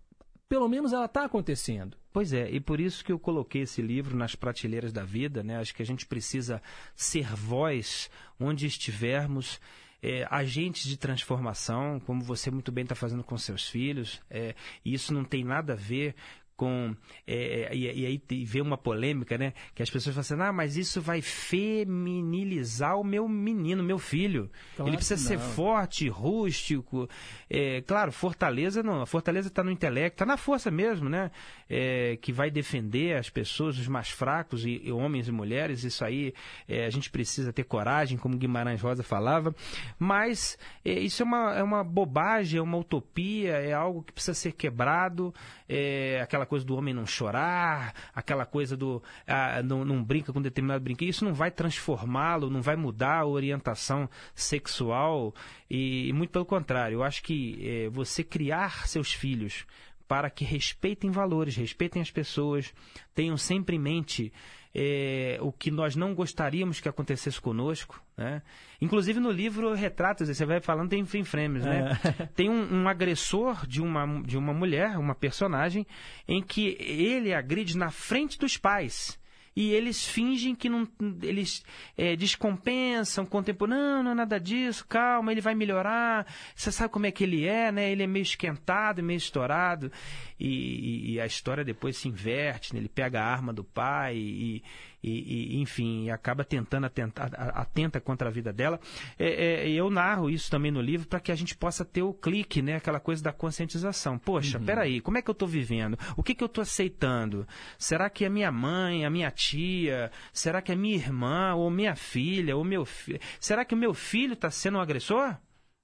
pelo menos ela está acontecendo. Pois é, e por isso que eu coloquei esse livro nas prateleiras da vida, né? Acho que a gente precisa ser voz onde estivermos. É, agentes de transformação, como você muito bem está fazendo com seus filhos, é, isso não tem nada a ver com é, e, e, aí vê uma polêmica, né? Que as pessoas falam assim, ah, mas isso vai feminilizar o meu menino, meu filho. Claro Ele precisa ser forte, rústico. É, claro, fortaleza não. A fortaleza está no intelecto, está na força mesmo, né? É, que vai defender as pessoas, os mais fracos, e, e homens e mulheres. Isso aí é, a gente precisa ter coragem, como Guimarães Rosa falava. Mas é, isso é uma, é uma bobagem, é uma utopia, é algo que precisa ser quebrado. É, aquela coisa do homem não chorar, aquela coisa do ah, não, não, brinca com determinado brinquedo, isso não vai transformá-lo, não vai mudar a orientação sexual. E, e muito pelo contrário, eu acho que é, você criar seus filhos para que respeitem valores, respeitem as pessoas, tenham sempre em mente é, o que nós não gostaríamos que acontecesse conosco. Né? Inclusive no livro Retratos, você vai falando, tem frame frames, né? É. Tem um, um, agressor de uma, de uma mulher, uma personagem, em que ele agride na frente dos pais e eles fingem que não. Eles é, descompensam, contemplam, não, não é nada disso, calma, ele vai melhorar. Você sabe como é que ele é, né? Ele é meio esquentado, meio estourado. E, e, a história depois se inverte, né? ele pega a arma do pai e, e, e, enfim, acaba tentando atentar, atenta contra a vida dela. É, é, eu narro isso também no livro para que a gente possa ter o clique, né? Aquela coisa da conscientização. Poxa, uhum. peraí, como é que eu estou vivendo? O que, que eu estou aceitando? Será que a minha mãe, a minha tia, será que a minha irmã, ou minha filha, ou meu filho, será que o meu filho está sendo um agressor?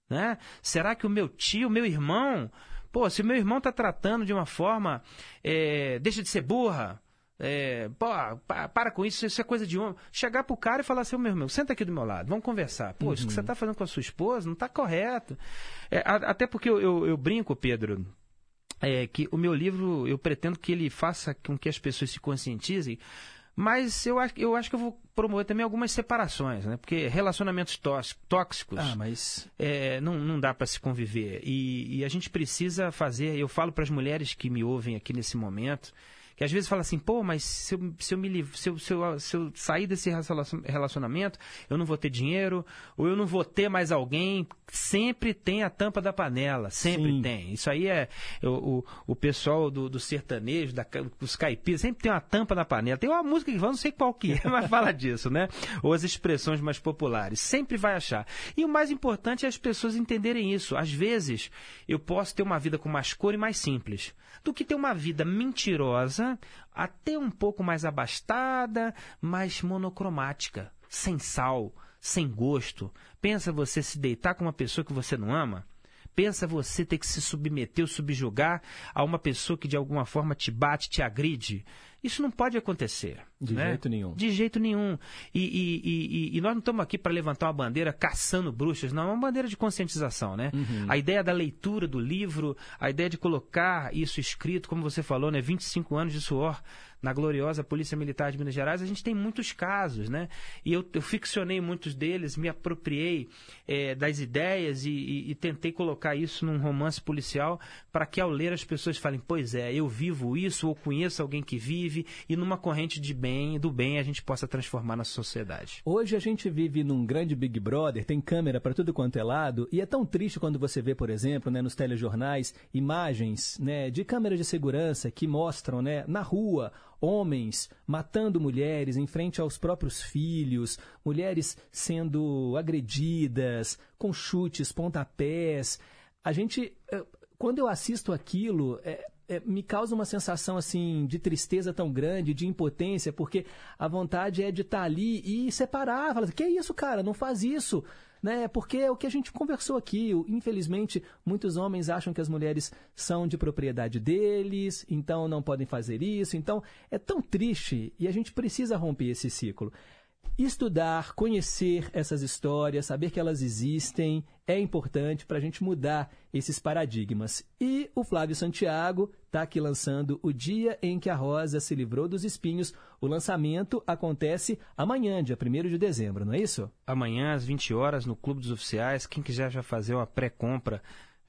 Né? Será que o meu tio, o meu irmão, pô, se o meu irmão está tratando de uma forma, é, deixa de ser burra, é, pô, para com isso, isso é coisa de homem. Chegar pro cara e falar assim, meu irmão, senta aqui do meu lado, vamos conversar. Pô, uhum. isso que você uhum. tá fazendo com a sua esposa não tá correto. É, até porque eu, eu, eu brinco, Pedro, é, que o meu livro, eu pretendo que ele faça com que as pessoas se conscientizem, mas eu, eu acho que eu vou promover também algumas separações, né? Porque relacionamentos tóxicos ah, mas... é, não, não dá para se conviver. E, e a gente precisa fazer, eu falo para as mulheres que me ouvem aqui nesse momento, que às vezes fala assim, pô, mas se eu, se eu, me, se eu, se eu, se eu sair desse relacionamento, eu não vou ter dinheiro, ou eu não vou ter mais alguém. Sempre tem a tampa da panela, sempre Sim. tem. Isso aí é o, o, o pessoal do, do sertanejo, da, dos caipiras, sempre tem uma tampa da panela. Tem uma música que vai, não sei qual que é, mas fala disso, né? Ou as expressões mais populares. Sempre vai achar. E o mais importante é as pessoas entenderem isso. Às vezes, eu posso ter uma vida com mais cor e mais simples do que ter uma vida mentirosa, até um pouco mais abastada, mais monocromática, sem sal, sem gosto. Pensa você se deitar com uma pessoa que você não ama? Pensa você ter que se submeter ou subjugar a uma pessoa que de alguma forma te bate, te agride? Isso não pode acontecer. De né? jeito nenhum. De jeito nenhum. E, e, e, e nós não estamos aqui para levantar uma bandeira caçando bruxas, não. É uma bandeira de conscientização, né? Uhum. A ideia da leitura do livro, a ideia de colocar isso escrito, como você falou, né? 25 anos de suor na gloriosa Polícia Militar de Minas Gerais, a gente tem muitos casos, né? E eu, eu ficcionei muitos deles, me apropriei é, das ideias e, e, e, tentei colocar isso num romance policial para que ao ler as pessoas falem, pois é, eu vivo isso ou conheço alguém que vive e numa corrente de bem, do bem, a gente possa transformar na sociedade. Hoje a gente vive num grande Big Brother, tem câmera para tudo quanto é lado e é tão triste quando você vê, por exemplo, né, nos telejornais, imagens né, de câmeras de segurança que mostram né, na rua homens matando mulheres em frente aos próprios filhos, mulheres sendo agredidas com chutes, pontapés. A gente, eh, quando eu assisto aquilo, é, é, me causa uma sensação assim de tristeza tão grande, de impotência, porque a vontade é de estar ali e separar, falar, que é isso, cara, não faz isso né? Porque é o que a gente conversou aqui. Infelizmente, muitos homens acham que as mulheres são de propriedade deles, então não podem fazer isso. Então, é tão triste e a gente precisa romper esse ciclo. Estudar, conhecer essas histórias, saber que elas existem, é importante para a gente mudar esses paradigmas. E o Flávio Santiago está aqui lançando O Dia em que a Rosa se livrou dos espinhos. O lançamento acontece amanhã, dia 1 de dezembro, não é isso? Amanhã, às 20 horas, no Clube dos Oficiais. Quem quiser já fazer uma pré-compra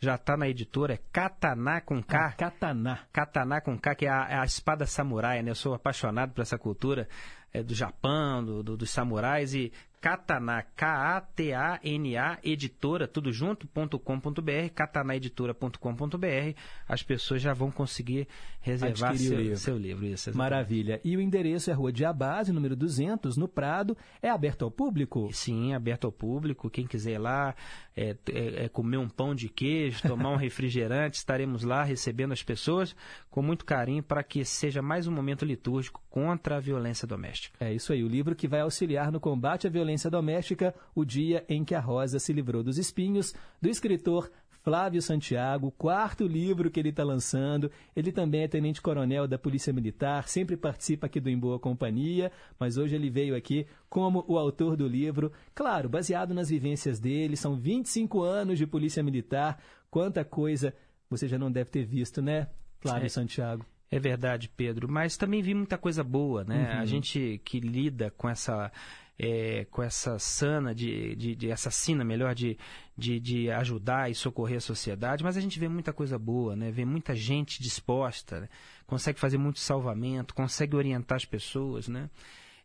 já está na editora, é Katana com K. Ah, Katana. Katana com K, que é a, é a, espada samurai, né? Eu sou apaixonado por essa cultura é, do Japão, do, do, dos samurais, e Katana, K-A-T-A-N-A, editora, tudo junto, .com.br, katanaeditora.com.br, as pessoas já vão conseguir reservar seu, livro. seu livro. Isso, Maravilha. E o endereço é Rua de Abase, número 200, no Prado. É aberto ao público? Sim, aberto ao público. Quem quiser ir lá é, é, é comer um pão de queijo, tomar um refrigerante, estaremos lá recebendo as pessoas com muito carinho para que seja mais um momento litúrgico contra a violência doméstica. É isso aí, o livro que vai auxiliar no combate à violência violência doméstica, o dia em que a Rosa se livrou dos espinhos, do escritor Flávio Santiago, quarto livro que ele está lançando. Ele também é tenente-coronel da Polícia Militar, sempre participa aqui do Em Boa Companhia, mas hoje ele veio aqui como o autor do livro. Claro, baseado nas vivências dele, são 25 anos de Polícia Militar. Quanta coisa você já não deve ter visto, né? Flávio É. Santiago. É verdade, Pedro. Mas também vi muita coisa boa, né? Uhum. A gente que lida com essa é, com essa sana de, de, de essa sina, melhor, de, de, de ajudar e socorrer a sociedade, mas a gente vê muita coisa boa, né? Vê muita gente disposta, né? consegue fazer muito salvamento, consegue orientar as pessoas, né?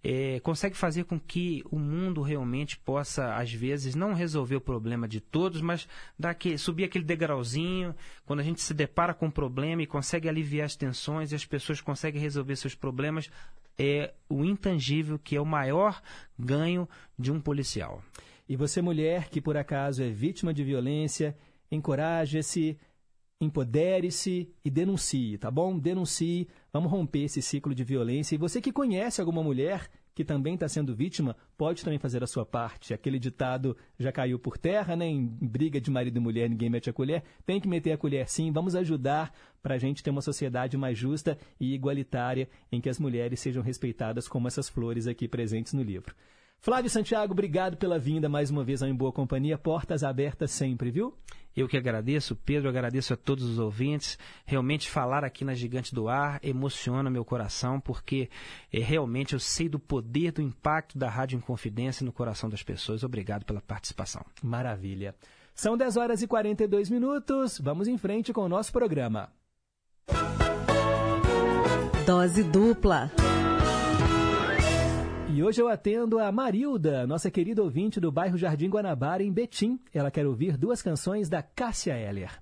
É, consegue fazer com que o mundo realmente possa, às vezes, não resolver o problema de todos, mas dar aquele, subir aquele degrauzinho, quando a gente se depara com um problema e consegue aliviar as tensões e as pessoas conseguem resolver seus problemas, é o intangível que é o maior ganho de um policial. E você, mulher, que por acaso é vítima de violência, encoraje-se, empodere-se e denuncie, tá bom? Denuncie, vamos romper esse ciclo de violência. E você que conhece alguma mulher que também está sendo vítima, pode também fazer a sua parte. Aquele ditado já caiu por terra, né? Em briga de marido e mulher, ninguém mete a colher. Tem que meter a colher sim. Vamos ajudar para a gente ter uma sociedade mais justa e igualitária em que as mulheres sejam respeitadas como essas flores aqui presentes no livro. Flávio Santiago, obrigado pela vinda mais uma vez ao Em Boa Companhia. Portas abertas sempre, viu? Eu que agradeço, Pedro, agradeço a todos os ouvintes. Realmente falar aqui na Gigante do Ar emociona meu coração, porque é, realmente eu sei do poder, do impacto da Rádio Inconfidência no coração das pessoas. Obrigado pela participação. Maravilha. São 10 horas e 42 minutos. Vamos em frente com o nosso programa. Dose dupla. E hoje eu atendo a Marilda, nossa querida ouvinte do bairro Jardim Guanabara, em Betim. Ela quer ouvir duas canções da Cássia Eller.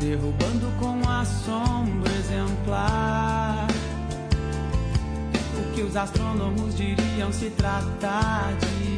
derrubando com assombro exemplar. O que os astrônomos diriam se tratar de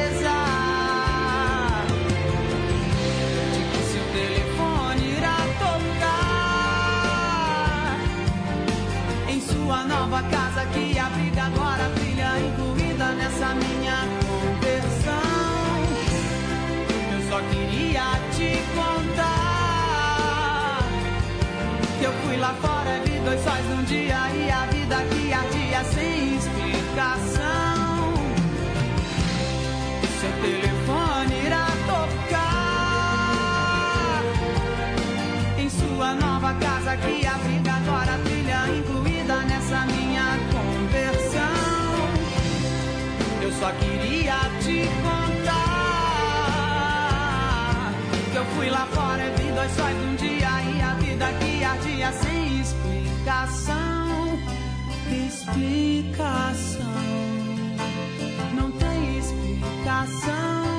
nova casa que abriga agora a trilha incluída nessa minha conversão. Eu só queria te contar que eu fui lá fora vi dois sóis num dia e a vida que ardia sem explicação. Seu telefone irá tocar em sua nova casa que abriga só queria te contar que eu fui lá fora e vi dois sóis num dia e a vida que ardia sem explicação. Explicação. Não tem explicação. Explicação.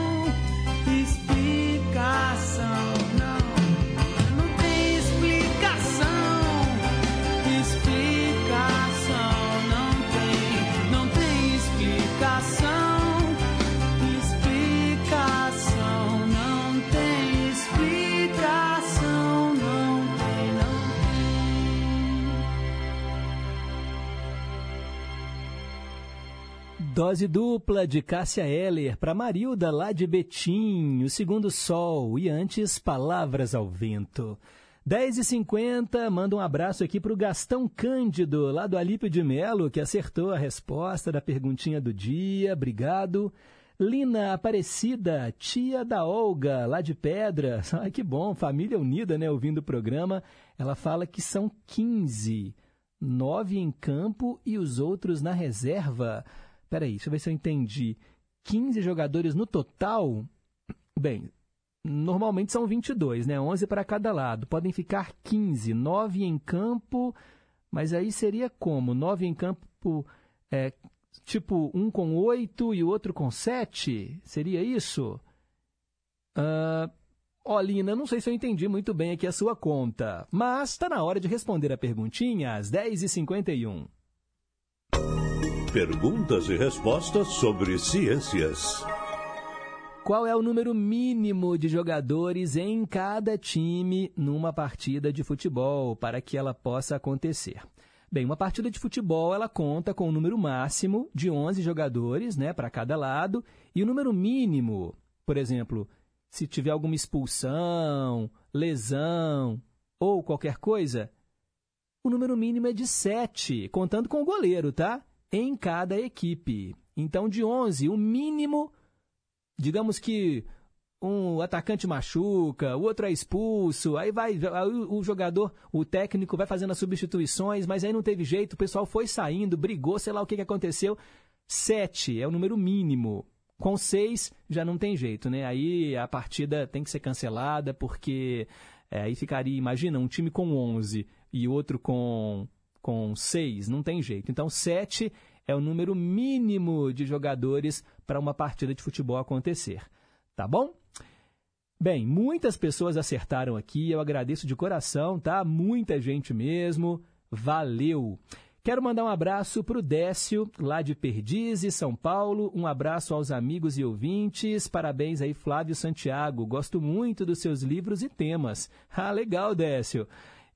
Dose dupla de Cássia Eller para Marilda lá de Betim, o segundo sol e antes palavras ao vento. 10h50, manda um abraço aqui para o Gastão Cândido, lá do Alípio de Melo, que acertou a resposta da perguntinha do dia. Obrigado. Lina Aparecida, tia da Olga, lá de Pedras. Ai, que bom, família unida, né, ouvindo o programa. Ela fala que são 15, nove em campo e os outros na reserva. Peraí, deixa eu ver se eu entendi. 15 jogadores no total? Bem, normalmente são 22, né? 11 para cada lado. Podem ficar 15, 9 em campo, mas aí seria como? 9 em campo, é, tipo um com 8 e o outro com 7? Seria isso? Ah, Olina, não sei se eu entendi muito bem aqui a sua conta, mas está na hora de responder a perguntinha às 10h51. Perguntas e respostas sobre ciências. Qual é o número mínimo de jogadores em cada time numa partida de futebol para que ela possa acontecer? Bem, uma partida de futebol ela conta com o um número máximo de 11 jogadores, né, para cada lado, e o número mínimo, por exemplo, se tiver alguma expulsão, lesão ou qualquer coisa, o número mínimo é de 7, contando com o goleiro, tá? Em cada equipe. Então, de 11, o mínimo, digamos que um atacante machuca, o outro é expulso, aí vai aí o jogador, o técnico vai fazendo as substituições, mas aí não teve jeito, o pessoal foi saindo, brigou, sei lá o que, que aconteceu. Sete é o número mínimo. Com seis já não tem jeito, né? Aí a partida tem que ser cancelada, porque é, aí ficaria, imagina, um time com 11 e outro com, com 6, não tem jeito. Então, 7 é o número mínimo de jogadores para uma partida de futebol acontecer. Tá bom? Bem, muitas pessoas acertaram aqui, eu agradeço de coração, tá? Muita gente mesmo. Valeu! Quero mandar um abraço para o Décio, lá de Perdizes, São Paulo. Um abraço aos amigos e ouvintes. Parabéns aí, Flávio Santiago. Gosto muito dos seus livros e temas. Ah, legal, Décio.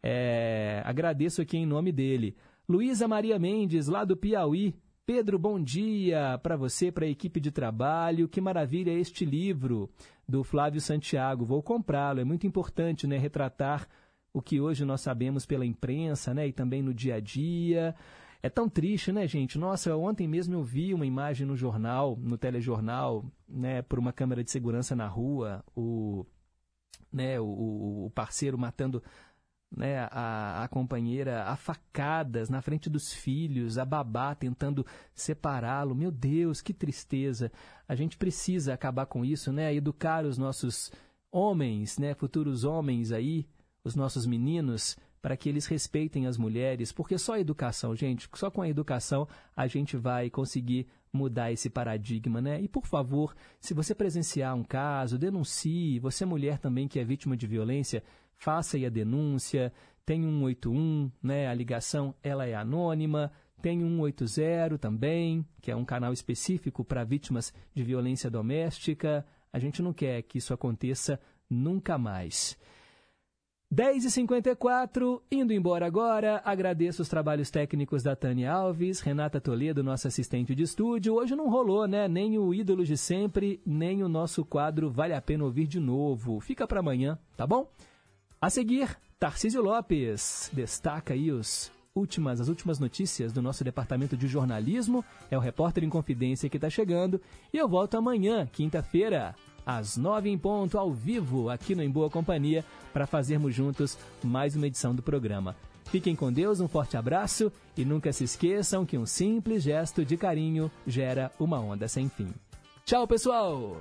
É, agradeço aqui em nome dele. Luísa Maria Mendes, lá do Piauí. Pedro, bom dia para você, para a equipe de trabalho. Que maravilha este livro do Flávio Santiago. Vou comprá-lo. É muito importante, né, retratar o que hoje nós sabemos pela imprensa, né, e também no dia a dia. É tão triste, né, gente? Nossa, ontem mesmo eu vi uma imagem no jornal, no telejornal, né, por uma câmera de segurança na rua, o, né, o, o parceiro matando né, a, a companheira a facadas na frente dos filhos, a babá tentando separá-lo. Meu Deus, que tristeza. A gente precisa acabar com isso, né? Educar os nossos homens, né, futuros homens aí, os nossos meninos para que eles respeitem as mulheres, porque só a educação, gente, só com a educação a gente vai conseguir mudar esse paradigma, né? E por favor, se você presenciar um caso, denuncie. Você mulher também que é vítima de violência, faça aí a denúncia. Tem 181, né? A ligação ela é anônima. Tem 180 também, que é um canal específico para vítimas de violência doméstica. A gente não quer que isso aconteça nunca mais. 10h54, indo embora agora, agradeço os trabalhos técnicos da Tânia Alves, Renata Toledo, nossa assistente de estúdio. Hoje não rolou, né? Nem o ídolo de sempre, nem o nosso quadro Vale a Pena Ouvir de Novo. Fica para amanhã, tá bom? A seguir, Tarcísio Lopes destaca aí os últimas, as últimas notícias do nosso departamento de jornalismo. É o Repórter em Confidência que está chegando. E eu volto amanhã, quinta-feira, às nove em ponto, ao vivo, aqui no Em Boa Companhia, para fazermos juntos mais uma edição do programa. Fiquem com Deus, um forte abraço e nunca se esqueçam que um simples gesto de carinho gera uma onda sem fim. Tchau, pessoal!